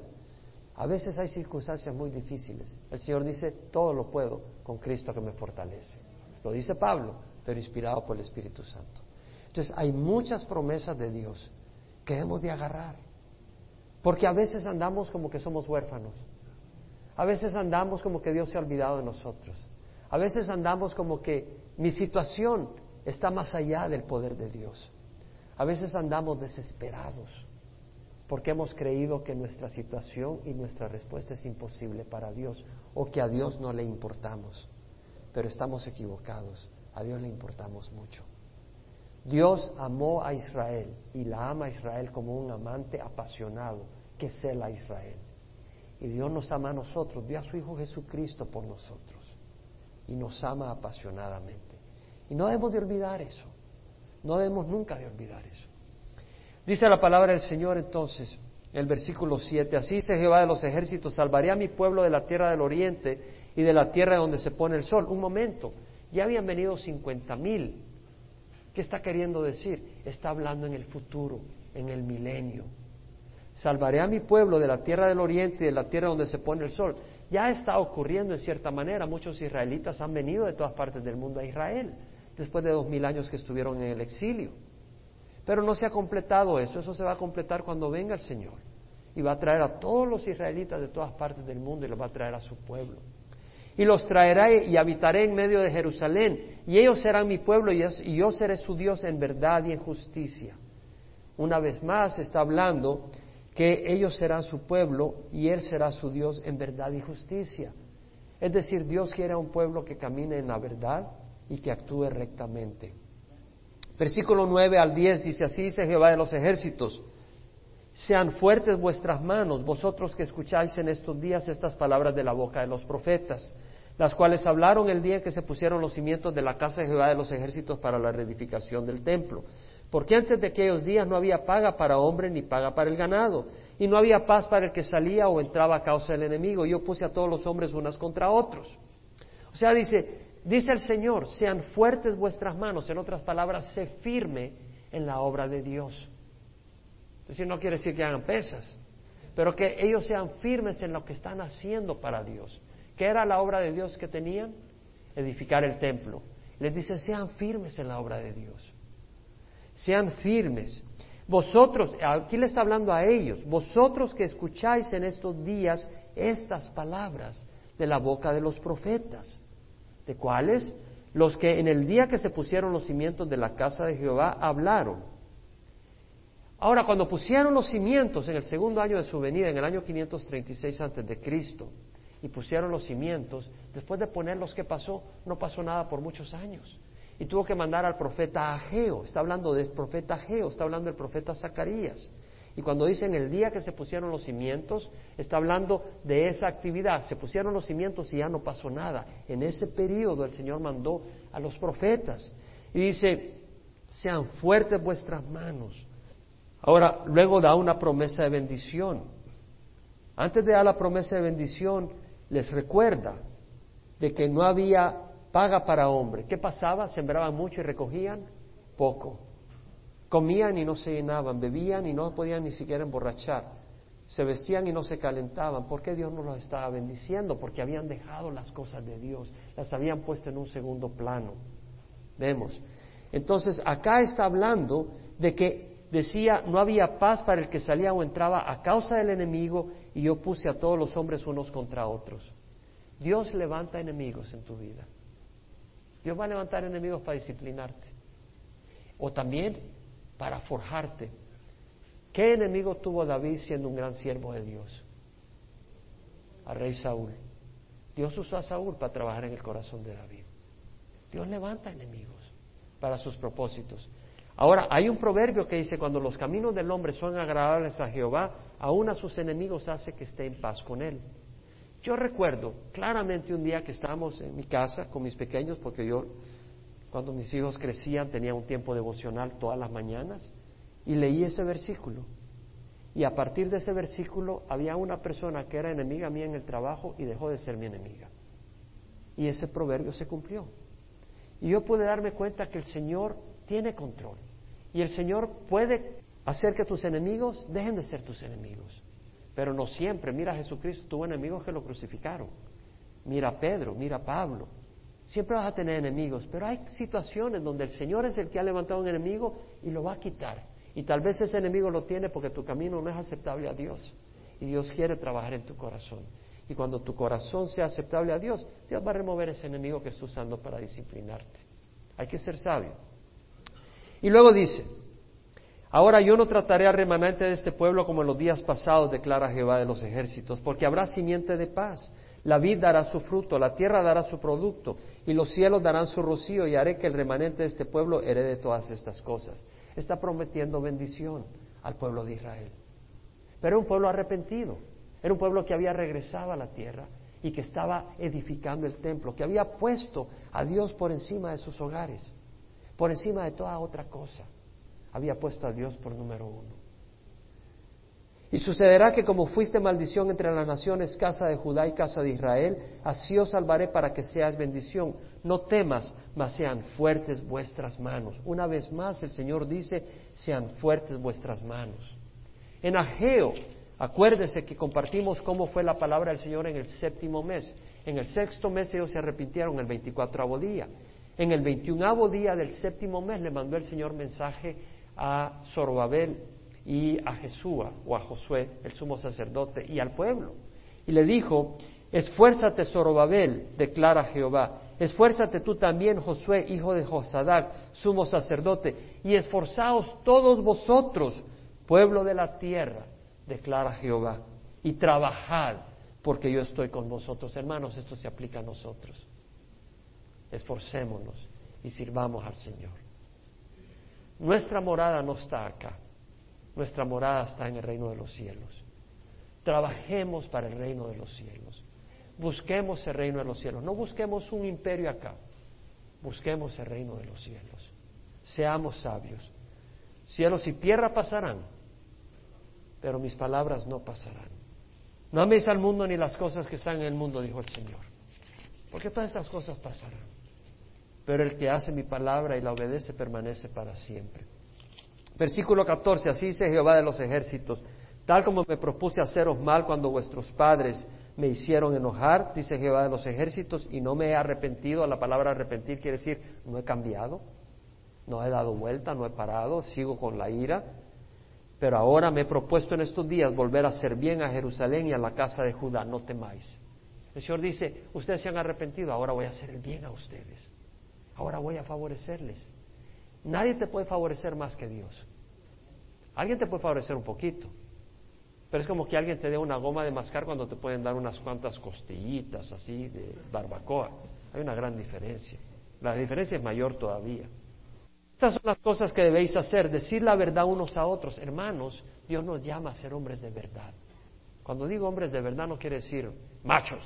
[SPEAKER 1] a veces hay circunstancias muy difíciles. El Señor dice, todo lo puedo con Cristo que me fortalece. Lo dice Pablo, pero inspirado por el Espíritu Santo. Entonces hay muchas promesas de Dios que hemos de agarrar. Porque a veces andamos como que somos huérfanos. A veces andamos como que Dios se ha olvidado de nosotros. A veces andamos como que mi situación está más allá del poder de Dios. A veces andamos desesperados porque hemos creído que nuestra situación y nuestra respuesta es imposible para Dios o que a Dios no le importamos. Pero estamos equivocados. A Dios le importamos mucho. Dios amó a Israel y la ama a Israel como un amante apasionado que cela a Israel. Y Dios nos ama a nosotros, dio a su Hijo Jesucristo por nosotros y nos ama apasionadamente. Y no debemos de olvidar eso, no debemos nunca de olvidar eso. Dice la palabra del Señor entonces, el versículo 7, así dice Jehová de los ejércitos, salvaré a mi pueblo de la tierra del oriente y de la tierra donde se pone el sol. Un momento, ya habían venido cincuenta mil ¿Qué está queriendo decir? Está hablando en el futuro, en el milenio. Salvaré a mi pueblo de la tierra del oriente y de la tierra donde se pone el sol. Ya está ocurriendo en cierta manera. Muchos israelitas han venido de todas partes del mundo a Israel, después de dos mil años que estuvieron en el exilio. Pero no se ha completado eso. Eso se va a completar cuando venga el Señor. Y va a traer a todos los israelitas de todas partes del mundo y los va a traer a su pueblo y los traeré y habitaré en medio de Jerusalén, y ellos serán mi pueblo y yo seré su Dios en verdad y en justicia. Una vez más está hablando que ellos serán su pueblo y Él será su Dios en verdad y justicia. Es decir, Dios quiere a un pueblo que camine en la verdad y que actúe rectamente. Versículo 9 al 10 dice así, dice Jehová de los ejércitos, sean fuertes vuestras manos, vosotros que escucháis en estos días estas palabras de la boca de los profetas las cuales hablaron el día en que se pusieron los cimientos de la casa de Jehová de los ejércitos para la reedificación del templo. Porque antes de aquellos días no había paga para hombre ni paga para el ganado, y no había paz para el que salía o entraba a causa del enemigo. Yo puse a todos los hombres unas contra otros. O sea, dice, dice el Señor, sean fuertes vuestras manos, en otras palabras, sé firme en la obra de Dios. Es decir, no quiere decir que hagan pesas, pero que ellos sean firmes en lo que están haciendo para Dios. ¿Qué era la obra de Dios que tenían? Edificar el templo. Les dice, sean firmes en la obra de Dios. Sean firmes. Vosotros, aquí le está hablando a ellos, vosotros que escucháis en estos días estas palabras de la boca de los profetas. ¿De cuáles? Los que en el día que se pusieron los cimientos de la casa de Jehová hablaron. Ahora, cuando pusieron los cimientos en el segundo año de su venida, en el año 536 antes de Cristo, y pusieron los cimientos, después de ponerlos, ¿qué pasó? No pasó nada por muchos años y tuvo que mandar al profeta Ageo. Está hablando del profeta Ageo, está hablando del profeta Zacarías. Y cuando dicen el día que se pusieron los cimientos, está hablando de esa actividad. Se pusieron los cimientos y ya no pasó nada. En ese periodo el Señor mandó a los profetas. Y dice, sean fuertes vuestras manos. Ahora, luego da una promesa de bendición. Antes de dar la promesa de bendición, les recuerda de que no había paga para hombre. ¿Qué pasaba? Sembraban mucho y recogían poco. Comían y no se llenaban, bebían y no podían ni siquiera emborrachar. Se vestían y no se calentaban. ¿Por qué Dios no los estaba bendiciendo? Porque habían dejado las cosas de Dios, las habían puesto en un segundo plano. Vemos. Entonces, acá está hablando de que decía, no había paz para el que salía o entraba a causa del enemigo y yo puse a todos los hombres unos contra otros. Dios levanta enemigos en tu vida. Dios va a levantar enemigos para disciplinarte. O también para forjarte. ¿Qué enemigo tuvo David siendo un gran siervo de Dios? Al rey Saúl. Dios usó a Saúl para trabajar en el corazón de David. Dios levanta enemigos para sus propósitos. Ahora, hay un proverbio que dice, cuando los caminos del hombre son agradables a Jehová, aún a sus enemigos hace que esté en paz con él. Yo recuerdo claramente un día que estábamos en mi casa con mis pequeños, porque yo, cuando mis hijos crecían, tenía un tiempo devocional todas las mañanas, y leí ese versículo. Y a partir de ese versículo había una persona que era enemiga mía en el trabajo y dejó de ser mi enemiga. Y ese proverbio se cumplió. Y yo pude darme cuenta que el Señor tiene control. Y el Señor puede hacer que tus enemigos dejen de ser tus enemigos. Pero no siempre. Mira, Jesucristo tuvo enemigos que lo crucificaron. Mira a Pedro, mira a Pablo. Siempre vas a tener enemigos, pero hay situaciones donde el Señor es el que ha levantado un enemigo y lo va a quitar. Y tal vez ese enemigo lo tiene porque tu camino no es aceptable a Dios. Y Dios quiere trabajar en tu corazón. Y cuando tu corazón sea aceptable a Dios, Dios va a remover ese enemigo que está usando para disciplinarte. Hay que ser sabio. Y luego dice, Ahora yo no trataré a remanente de este pueblo como en los días pasados, declara Jehová de los ejércitos, porque habrá simiente de paz. La vid dará su fruto, la tierra dará su producto, y los cielos darán su rocío, y haré que el remanente de este pueblo herede todas estas cosas. Está prometiendo bendición al pueblo de Israel. Pero era un pueblo arrepentido, era un pueblo que había regresado a la tierra y que estaba edificando el templo, que había puesto a Dios por encima de sus hogares, por encima de toda otra cosa había puesto a Dios por número uno. Y sucederá que como fuiste maldición entre las naciones, casa de Judá y casa de Israel, así os salvaré para que seas bendición. No temas, mas sean fuertes vuestras manos. Una vez más el Señor dice, sean fuertes vuestras manos. En Ageo, acuérdese que compartimos cómo fue la palabra del Señor en el séptimo mes. En el sexto mes ellos se arrepintieron el veinticuatro día. En el veintiunavo día del séptimo mes le mandó el Señor mensaje a Zorobabel y a Jesúa o a Josué, el sumo sacerdote, y al pueblo. Y le dijo, esfuérzate Zorobabel, declara Jehová, esfuérzate tú también, Josué, hijo de Josadac, sumo sacerdote, y esforzaos todos vosotros, pueblo de la tierra, declara Jehová, y trabajad, porque yo estoy con vosotros. Hermanos, esto se aplica a nosotros. Esforcémonos y sirvamos al Señor. Nuestra morada no está acá, nuestra morada está en el reino de los cielos. Trabajemos para el reino de los cielos. Busquemos el reino de los cielos. No busquemos un imperio acá. Busquemos el reino de los cielos. Seamos sabios. Cielos y tierra pasarán, pero mis palabras no pasarán. No améis al mundo ni las cosas que están en el mundo, dijo el Señor, porque todas estas cosas pasarán. Pero el que hace mi palabra y la obedece permanece para siempre. Versículo 14, así dice Jehová de los ejércitos, tal como me propuse haceros mal cuando vuestros padres me hicieron enojar, dice Jehová de los ejércitos, y no me he arrepentido. La palabra arrepentir quiere decir, no he cambiado, no he dado vuelta, no he parado, sigo con la ira. Pero ahora me he propuesto en estos días volver a hacer bien a Jerusalén y a la casa de Judá, no temáis. El Señor dice, ustedes se han arrepentido, ahora voy a hacer el bien a ustedes. Ahora voy a favorecerles. Nadie te puede favorecer más que Dios. Alguien te puede favorecer un poquito, pero es como que alguien te dé una goma de mascar cuando te pueden dar unas cuantas costillitas así de barbacoa. Hay una gran diferencia. La diferencia es mayor todavía. Estas son las cosas que debéis hacer, decir la verdad unos a otros. Hermanos, Dios nos llama a ser hombres de verdad. Cuando digo hombres de verdad no quiere decir machos,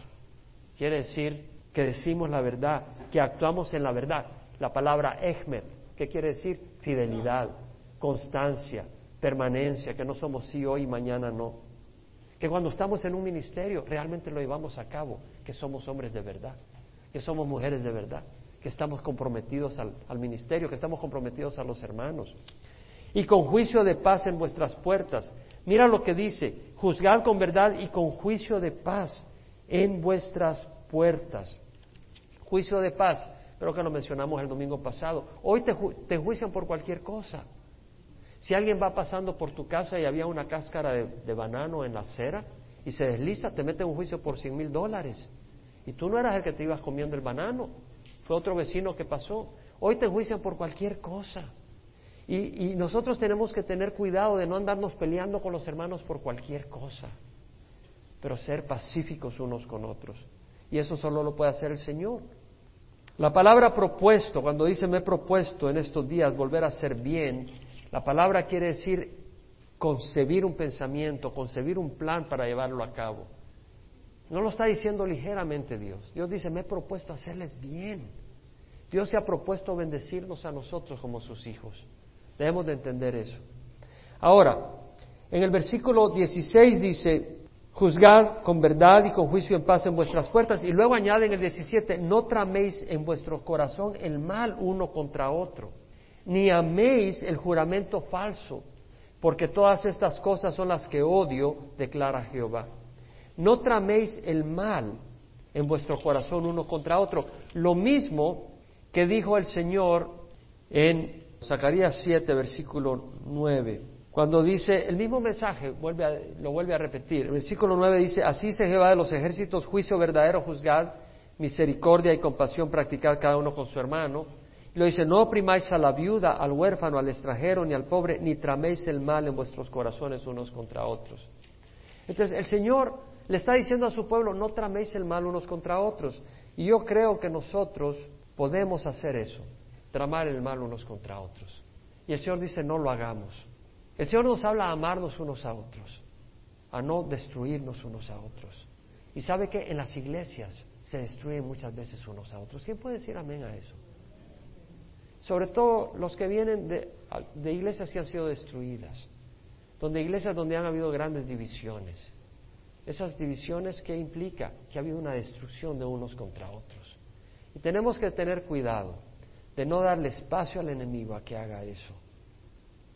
[SPEAKER 1] quiere decir que decimos la verdad, que actuamos en la verdad. La palabra ejmet, ¿qué quiere decir? Fidelidad, constancia, permanencia, que no somos sí hoy y mañana no. Que cuando estamos en un ministerio realmente lo llevamos a cabo, que somos hombres de verdad, que somos mujeres de verdad, que estamos comprometidos al, al ministerio, que estamos comprometidos a los hermanos. Y con juicio de paz en vuestras puertas. Mira lo que dice, juzgad con verdad y con juicio de paz en vuestras puertas. Juicio de paz, creo que lo mencionamos el domingo pasado. Hoy te, te juician por cualquier cosa. Si alguien va pasando por tu casa y había una cáscara de, banano en la acera y se desliza, te mete un juicio por cien mil dólares. Y tú no eras el que te ibas comiendo el banano, fue otro vecino que pasó. Hoy te juician por cualquier cosa. Y, nosotros tenemos que tener cuidado de no andarnos peleando con los hermanos por cualquier cosa, pero ser pacíficos unos con otros. Y eso solo lo puede hacer el Señor. La palabra propuesto, cuando dice me he propuesto en estos días volver a hacer bien, la palabra quiere decir concebir un pensamiento, concebir un plan para llevarlo a cabo. No lo está diciendo ligeramente Dios. Dios dice, me he propuesto hacerles bien. Dios se ha propuesto bendecirnos a nosotros como sus hijos. Debemos de entender eso. Ahora, en el versículo 16 dice, juzgad con verdad y con juicio en paz en vuestras puertas. Y luego añade en el 17, no traméis en vuestro corazón el mal uno contra otro ni améis el juramento falso, porque todas estas cosas son las que odio, declara Jehová. No traméis el mal en vuestro corazón uno contra otro. Lo mismo que dijo el Señor en Zacarías 7, versículo 9, cuando dice el mismo mensaje, vuelve lo vuelve a repetir. El versículo 9 dice, así dice Jehová de los ejércitos, juicio verdadero juzgad, misericordia y compasión practicad cada uno con su hermano lo dice, no oprimáis a la viuda, al huérfano, al extranjero, ni al pobre, ni traméis el mal en vuestros corazones unos contra otros. Entonces, el Señor le está diciendo a su pueblo, no traméis el mal unos contra otros. Y yo creo que nosotros podemos hacer eso, tramar el mal unos contra otros. Y el Señor dice, no lo hagamos. El Señor nos habla a amarnos unos a otros, a no destruirnos unos a otros. Y sabe que en las iglesias se destruyen muchas veces unos a otros. ¿Quién puede decir amén a eso? sobre todo los que vienen de, iglesias que han sido destruidas, donde iglesias donde han habido grandes divisiones. Esas divisiones, ¿qué implica? Que ha habido una destrucción de unos contra otros. Y tenemos que tener cuidado de no darle espacio al enemigo a que haga eso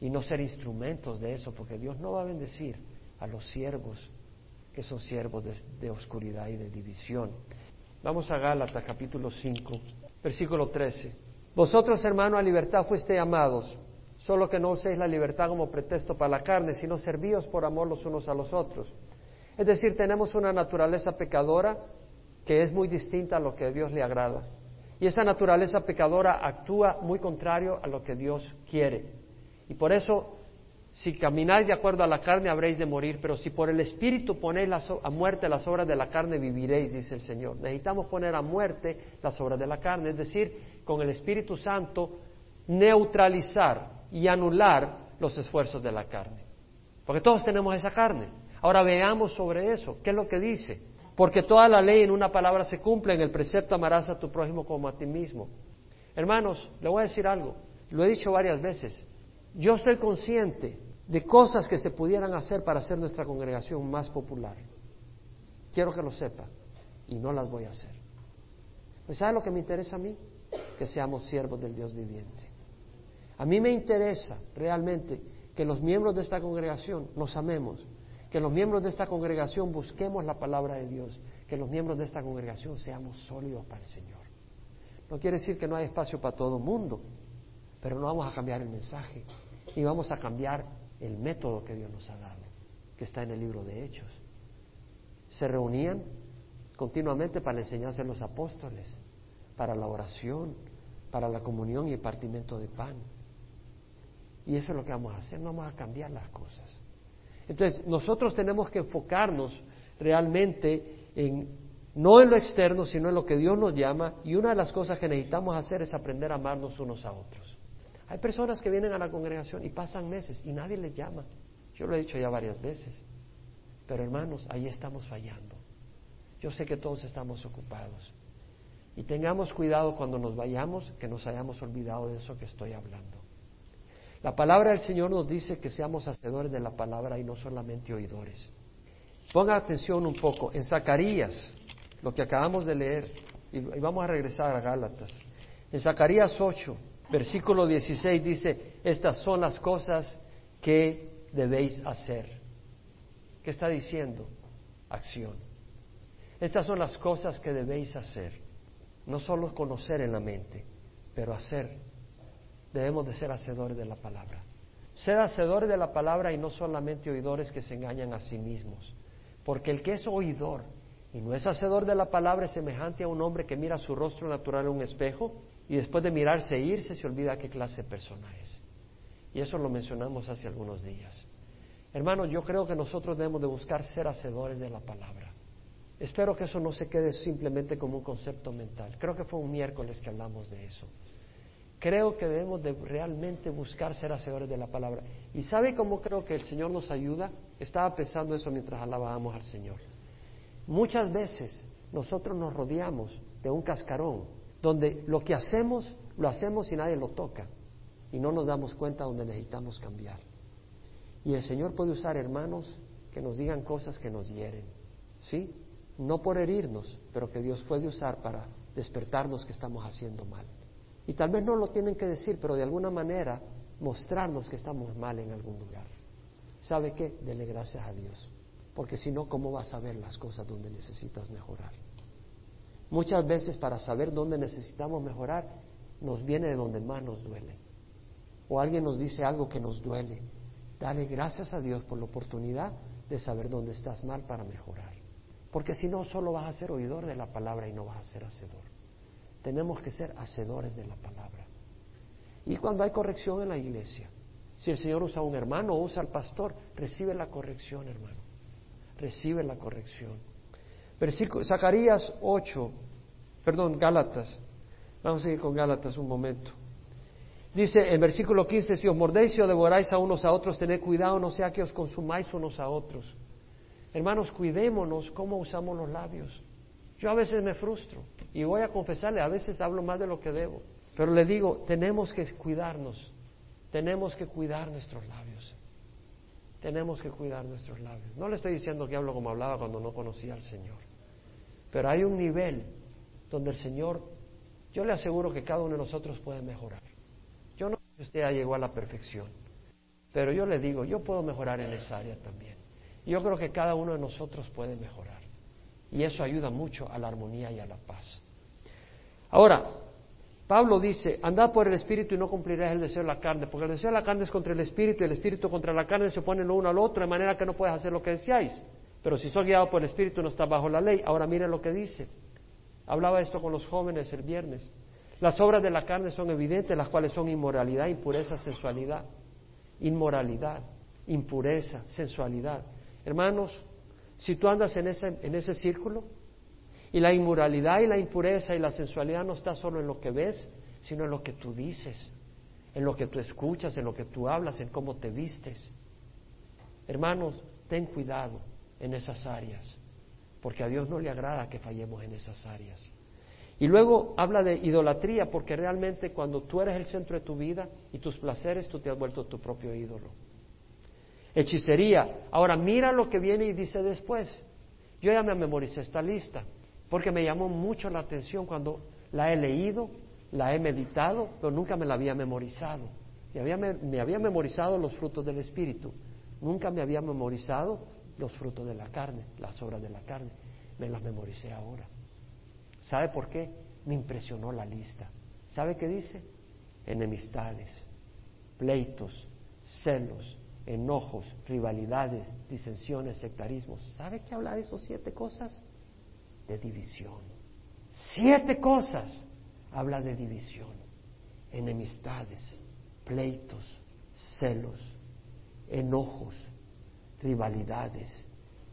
[SPEAKER 1] y no ser instrumentos de eso, porque Dios no va a bendecir a los siervos que son siervos de, oscuridad y de división. Vamos a Gálatas capítulo 5, versículo 13. Vosotros, hermano, a libertad fuiste llamados, solo que no uséis la libertad como pretexto para la carne, sino servíos por amor los unos a los otros. Es decir, tenemos una naturaleza pecadora que es muy distinta a lo que a Dios le agrada. Y esa naturaleza pecadora actúa muy contrario a lo que Dios quiere. Y por eso si camináis de acuerdo a la carne habréis de morir, pero si por el Espíritu ponéis a muerte las obras de la carne, viviréis, dice el Señor. Necesitamos poner a muerte las obras de la carne, es decir, con el Espíritu Santo neutralizar y anular los esfuerzos de la carne. Porque todos tenemos esa carne. Ahora veamos sobre eso. ¿Qué es lo que dice? Porque toda la ley en una palabra se cumple en el precepto amarás a tu prójimo como a ti mismo. Hermanos, le voy a decir algo. Lo he dicho varias veces. Yo estoy consciente de cosas que se pudieran hacer para hacer nuestra congregación más popular. Quiero que lo sepa y no las voy a hacer. Pues ¿sabe lo que me interesa a mí? Que seamos siervos del Dios viviente. A mí me interesa realmente que los miembros de esta congregación nos amemos, que los miembros de esta congregación busquemos la palabra de Dios, que los miembros de esta congregación seamos sólidos para el Señor. No quiere decir que no hay espacio para todo el mundo, pero no vamos a cambiar el mensaje y vamos a cambiar el método que Dios nos ha dado, que está en el libro de Hechos. Se reunían continuamente para enseñarse a los apóstoles, para la oración, para la comunión y el partimiento de pan. Y eso es lo que vamos a hacer, no vamos a cambiar las cosas. Entonces, nosotros tenemos que enfocarnos realmente en, no en lo externo, sino en lo que Dios nos llama, y una de las cosas que necesitamos hacer es aprender a amarnos unos a otros. Hay personas que vienen a la congregación y pasan meses y nadie les llama. Yo lo he dicho ya varias veces. Pero hermanos, ahí estamos fallando. Yo sé que todos estamos ocupados. Y tengamos cuidado cuando nos vayamos, que nos hayamos olvidado de eso que estoy hablando. La palabra del Señor nos dice que seamos hacedores de la palabra y no solamente oidores. Ponga atención un poco. En Zacarías, lo que acabamos de leer, y vamos a regresar a Gálatas. En Zacarías 8, versículo 16 dice, estas son las cosas que debéis hacer. ¿Qué está diciendo? Acción. Estas son las cosas que debéis hacer. No solo conocer en la mente, pero hacer. Debemos de ser hacedores de la palabra. Ser hacedores de la palabra y no solamente oidores que se engañan a sí mismos. Porque el que es oidor y no es hacedor de la palabra es semejante a un hombre que mira su rostro natural en un espejo y después de mirarse e irse se olvida qué clase de persona es. Y eso lo mencionamos hace algunos días. Hermanos, yo creo que nosotros debemos de buscar ser hacedores de la palabra. Espero que eso no se quede simplemente como un concepto mental. Creo que fue un miércoles que hablamos de eso. Creo que debemos de realmente buscar ser hacedores de la palabra. ¿Y sabe cómo creo que el Señor nos ayuda? Estaba pensando eso mientras alabábamos al Señor. Muchas veces nosotros nos rodeamos de un cascarón donde lo que hacemos lo hacemos y nadie lo toca y no nos damos cuenta donde necesitamos cambiar. Y el Señor puede usar hermanos que nos digan cosas que nos hieren, ¿sí? No por herirnos, pero que Dios puede usar para despertarnos que estamos haciendo mal. Y tal vez no lo tienen que decir, pero de alguna manera mostrarnos que estamos mal en algún lugar. ¿Sabe qué? Dele gracias a Dios. Porque si no, ¿cómo vas a ver las cosas donde necesitas mejorar? Muchas veces para saber dónde necesitamos mejorar, nos viene de donde más nos duele. O alguien nos dice algo que nos duele. Dale gracias a Dios por la oportunidad de saber dónde estás mal para mejorar. Porque si no, solo vas a ser oidor de la palabra y no vas a ser hacedor. Tenemos que ser hacedores de la palabra. Y cuando hay corrección en la iglesia, si el Señor usa a un hermano o usa al pastor, recibe la corrección, hermano. Recibe la corrección. Zacarías 8, perdón, Gálatas. Vamos a seguir con Gálatas un momento. Dice en versículo 15, si os mordéis y os devoráis a unos a otros, tened cuidado, no sea que os consumáis unos a otros. Hermanos, cuidémonos cómo usamos los labios. Yo a veces me frustro y voy a confesarle, a veces hablo más de lo que debo, pero le digo, tenemos que cuidarnos, tenemos que cuidar nuestros labios. Tenemos que cuidar nuestros labios. No le estoy diciendo que hablo como hablaba cuando no conocía al Señor. Pero hay un nivel donde el Señor, yo le aseguro que cada uno de nosotros puede mejorar. Yo no sé si usted ya llegó a la perfección, pero yo le digo, yo puedo mejorar en esa área también. Yo creo que cada uno de nosotros puede mejorar. Y eso ayuda mucho a la armonía y a la paz. Ahora, Pablo dice, andad por el Espíritu y no cumplirás el deseo de la carne, porque el deseo de la carne es contra el Espíritu y el Espíritu contra la carne se oponen lo uno al otro, de manera que no puedes hacer lo que deseáis. Pero si sos guiado por el Espíritu no estás bajo la ley. Ahora miren lo que dice. Hablaba esto con los jóvenes el viernes. Las obras de la carne son evidentes, las cuales son inmoralidad, impureza, sensualidad. Inmoralidad, impureza, sensualidad. Hermanos, si tú andas en ese, en ese círculo, y la inmoralidad y la impureza y la sensualidad no está solo en lo que ves, sino en lo que tú dices, en lo que tú escuchas, en lo que tú hablas, en cómo te vistes. Hermanos, ten cuidado en esas áreas, porque a Dios no le agrada que fallemos en esas áreas. Y luego habla de idolatría, porque realmente cuando tú eres el centro de tu vida y tus placeres, tú te has vuelto tu propio ídolo. hechicería. Ahora mira lo que viene y dice después. Yo ya me memoricé esta lista porque me llamó mucho la atención cuando la he leído, la he meditado, pero nunca me la había memorizado. Y había, me había memorizado los frutos del Espíritu, nunca me había memorizado los frutos de la carne, las obras de la carne. Me las memoricé ahora. ¿Sabe por qué? Me impresionó la lista. ¿Sabe qué dice? Enemistades, pleitos, celos, enojos, rivalidades, disensiones, sectarismos. ¿Sabe qué habla de esas siete cosas? De división. Siete cosas habla de división, enemistades, pleitos, celos, enojos, rivalidades,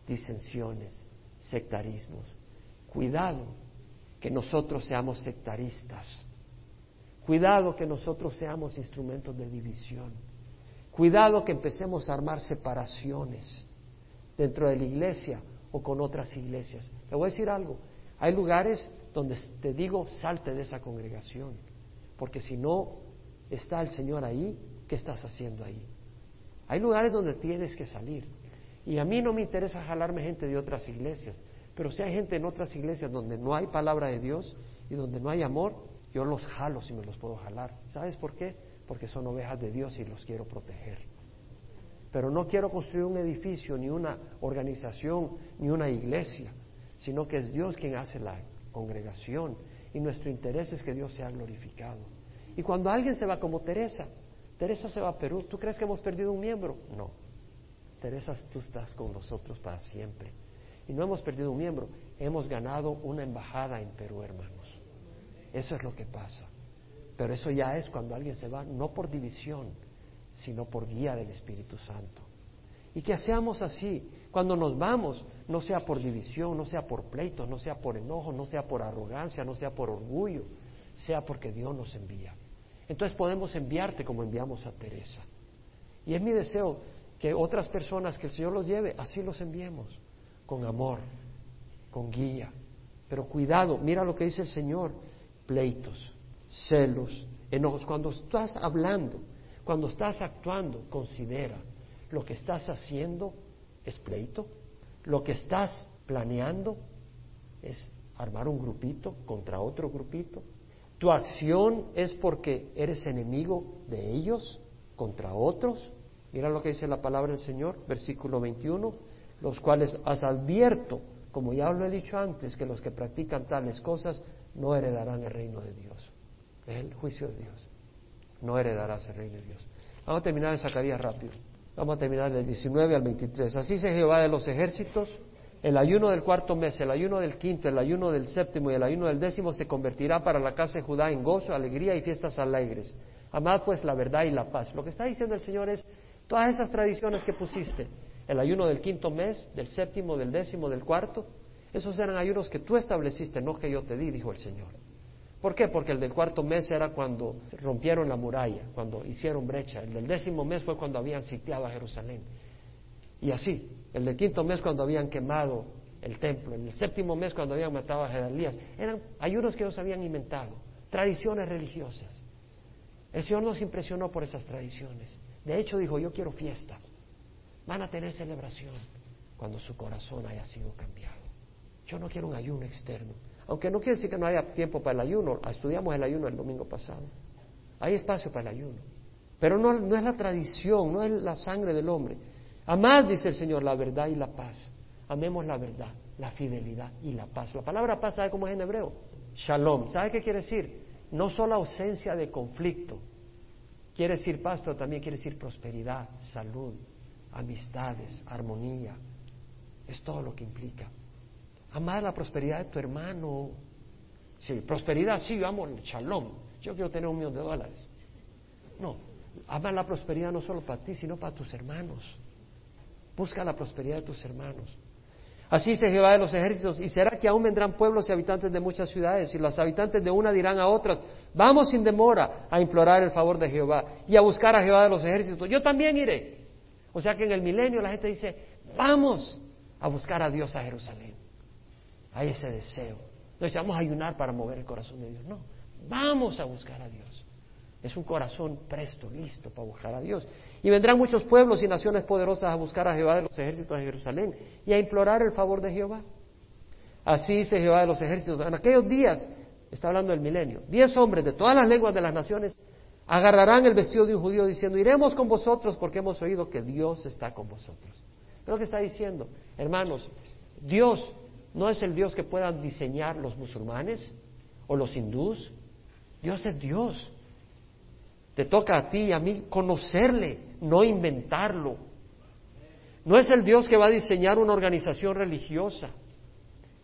[SPEAKER 1] disensiones, sectarismos. Cuidado que nosotros seamos sectaristas. Cuidado que nosotros seamos instrumentos de división. Cuidado que empecemos a armar separaciones dentro de la iglesia o con otras iglesias. Le voy a decir algo. Hay lugares donde te digo, salte de esa congregación. Porque si no está el Señor ahí, ¿qué estás haciendo ahí? Hay lugares donde tienes que salir. Y a mí no me interesa jalarme gente de otras iglesias. Pero si hay gente en otras iglesias donde no hay palabra de Dios y donde no hay amor, yo los jalo si me los puedo jalar. ¿Sabes por qué? porque son ovejas de Dios y los quiero proteger. Pero no quiero construir un edificio, ni una organización, ni una iglesia, sino que es Dios quien hace la congregación y nuestro interés es que Dios sea glorificado. Y cuando alguien se va como Teresa, Teresa se va a Perú, ¿tú crees que hemos perdido un miembro? No. Teresa, tú estás con nosotros para siempre. Y no hemos perdido un miembro, hemos ganado una embajada en Perú, hermanos. Eso es lo que pasa. Pero eso ya es cuando alguien se va, no por división, sino por guía del Espíritu Santo. Y que seamos así. Cuando nos vamos, no sea por división, no sea por pleitos, no sea por enojo, no sea por arrogancia, no sea por orgullo, sea porque Dios nos envía. Entonces podemos enviarte como enviamos a Teresa. Y es mi deseo que otras personas que el Señor los lleve, así los enviemos, con amor, con guía. Pero cuidado, mira lo que dice el Señor, pleitos celos, enojos. Cuando estás hablando, cuando estás actuando, considera, lo que estás haciendo es pleito, lo que estás planeando es armar un grupito contra otro grupito, tu acción es porque eres enemigo de ellos contra otros. Mira lo que dice la palabra del Señor, versículo 21, los cuales has advierto, como ya lo he dicho antes, que los que practican tales cosas no heredarán el reino de Dios. Es el juicio de Dios. No heredarás el reino de Dios. Vamos a terminar en Zacarías rápido. Vamos a terminar del 19 al 23. Así se Jehová de los ejércitos. El ayuno del cuarto mes, el ayuno del quinto, el ayuno del séptimo y el ayuno del décimo se convertirá para la casa de Judá en gozo, alegría y fiestas alegres. Amad pues la verdad y la paz. Lo que está diciendo el Señor es todas esas tradiciones que pusiste, el ayuno del quinto mes, del séptimo, del décimo, del cuarto, esos eran ayunos que tú estableciste, no que yo te di, dijo el Señor. ¿Por qué? Porque el del cuarto mes era cuando rompieron la muralla, cuando hicieron brecha. El del décimo mes fue cuando habían sitiado a Jerusalén. Y así, el del quinto mes cuando habían quemado el templo, el del séptimo mes cuando habían matado a Gedalías. Eran ayunos que ellos habían inventado, tradiciones religiosas. El Señor nos impresionó por esas tradiciones. De hecho dijo, yo quiero fiesta. Van a tener celebración cuando su corazón haya sido cambiado. Yo no quiero un ayuno externo. Aunque no quiere decir que no haya tiempo para el ayuno, estudiamos el ayuno el domingo pasado. Hay espacio para el ayuno. Pero no, no es la tradición, no es la sangre del hombre. Amad, dice el Señor, la verdad y la paz. Amemos la verdad, la fidelidad y la paz. La palabra paz, ¿sabe cómo es en hebreo? Shalom. ¿Sabe qué quiere decir? No solo ausencia de conflicto. Quiere decir paz, pero también quiere decir prosperidad, salud, amistades, armonía. Es todo lo que implica. Amar la prosperidad de tu hermano. Sí, prosperidad, sí, yo amo el shalom. Yo quiero tener un millón de dólares. No, ama la prosperidad no solo para ti, sino para tus hermanos. Busca la prosperidad de tus hermanos. Así se Jehová de los ejércitos, y será que aún vendrán pueblos y habitantes de muchas ciudades, y los habitantes de una dirán a otras, vamos sin demora a implorar el favor de Jehová y a buscar a Jehová de los ejércitos. Yo también iré. O sea que en el milenio la gente dice, vamos a buscar a Dios a Jerusalén. Hay ese deseo. No vamos a ayunar para mover el corazón de Dios. No, vamos a buscar a Dios. Es un corazón presto, listo para buscar a Dios. Y vendrán muchos pueblos y naciones poderosas a buscar a Jehová de los ejércitos de Jerusalén y a implorar el favor de Jehová. Así dice Jehová de los ejércitos. En aquellos días, está hablando del milenio, diez hombres de todas las lenguas de las naciones agarrarán el vestido de un judío diciendo, iremos con vosotros porque hemos oído que Dios está con vosotros. Es lo que está diciendo, hermanos, Dios no es el Dios que puedan diseñar los musulmanes o los hindús. Dios es Dios. Te toca a ti y a mí conocerle, no inventarlo. No es el Dios que va a diseñar una organización religiosa.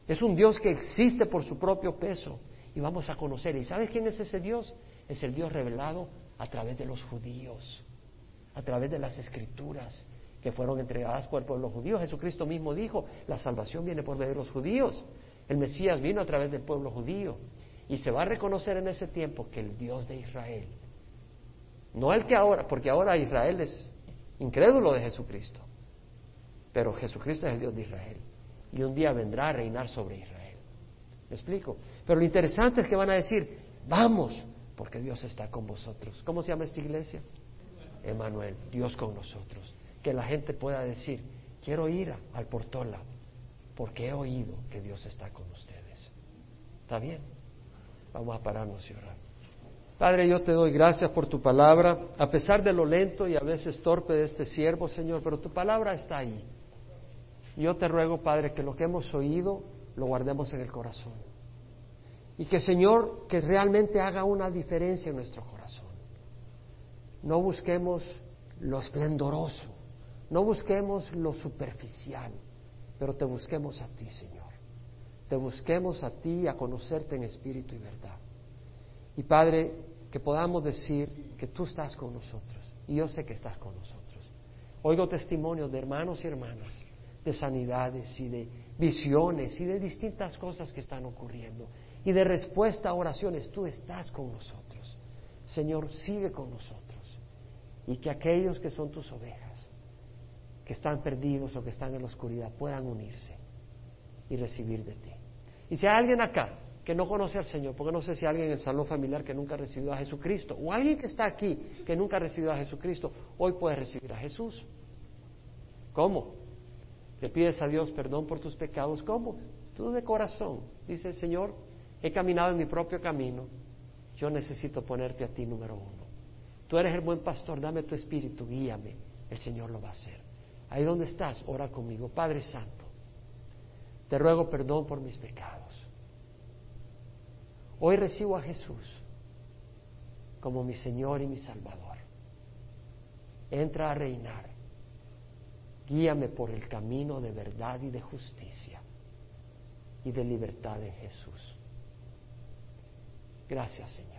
[SPEAKER 1] Es un Dios que existe por su propio peso y vamos a conocer. ¿Y sabes quién es ese Dios? Es el Dios revelado a través de los judíos, a través de las escrituras que fueron entregadas por el pueblo judío. Jesucristo mismo dijo, la salvación viene por medio de los judíos. El Mesías vino a través del pueblo judío. Y se va a reconocer en ese tiempo que el Dios de Israel, no el que ahora, porque ahora Israel es incrédulo de Jesucristo, pero Jesucristo es el Dios de Israel. Y un día vendrá a reinar sobre Israel. ¿Me explico? Pero lo interesante es que van a decir, vamos, porque Dios está con vosotros. ¿Cómo se llama esta iglesia? Emanuel, Dios con nosotros. Que la gente pueda decir, quiero ir al Portola, porque he oído que Dios está con ustedes. ¿Está bien? Vamos a pararnos y orar. Padre, yo te doy gracias por tu palabra, a pesar de lo lento y a veces torpe de este siervo, Señor, pero tu palabra está ahí. Yo te ruego, Padre, que lo que hemos oído lo guardemos en el corazón. Y que, Señor, que realmente haga una diferencia en nuestro corazón. No busquemos lo esplendoroso, no busquemos lo superficial, pero te busquemos a ti, Señor. Te busquemos a ti, a conocerte en espíritu y verdad. Y Padre, que podamos decir que tú estás con nosotros. Y yo sé que estás con nosotros. Oigo testimonios de hermanos y hermanas, de sanidades y de visiones y de distintas cosas que están ocurriendo. Y de respuesta a oraciones, tú estás con nosotros. Señor, sigue con nosotros. Y que aquellos que son tus ovejas, que están perdidos o que están en la oscuridad, puedan unirse y recibir de ti. Y si hay alguien acá que no conoce al Señor, porque no sé si alguien en el salón familiar que nunca ha recibido a Jesucristo, o alguien que está aquí que nunca ha recibido a Jesucristo, hoy puede recibir a Jesús. ¿Cómo? Le pides a Dios perdón por tus pecados. ¿Cómo? Tú de corazón. Dice el Señor, he caminado en mi propio camino. Yo necesito ponerte a ti número uno. Tú eres el buen pastor, dame tu espíritu, guíame. El Señor lo va a hacer. Ahí donde estás, ora conmigo. Padre Santo, te ruego perdón por mis pecados. Hoy recibo a Jesús como mi Señor y mi Salvador. Entra a reinar. Guíame por el camino de verdad y de justicia y de libertad en Jesús. Gracias, Señor.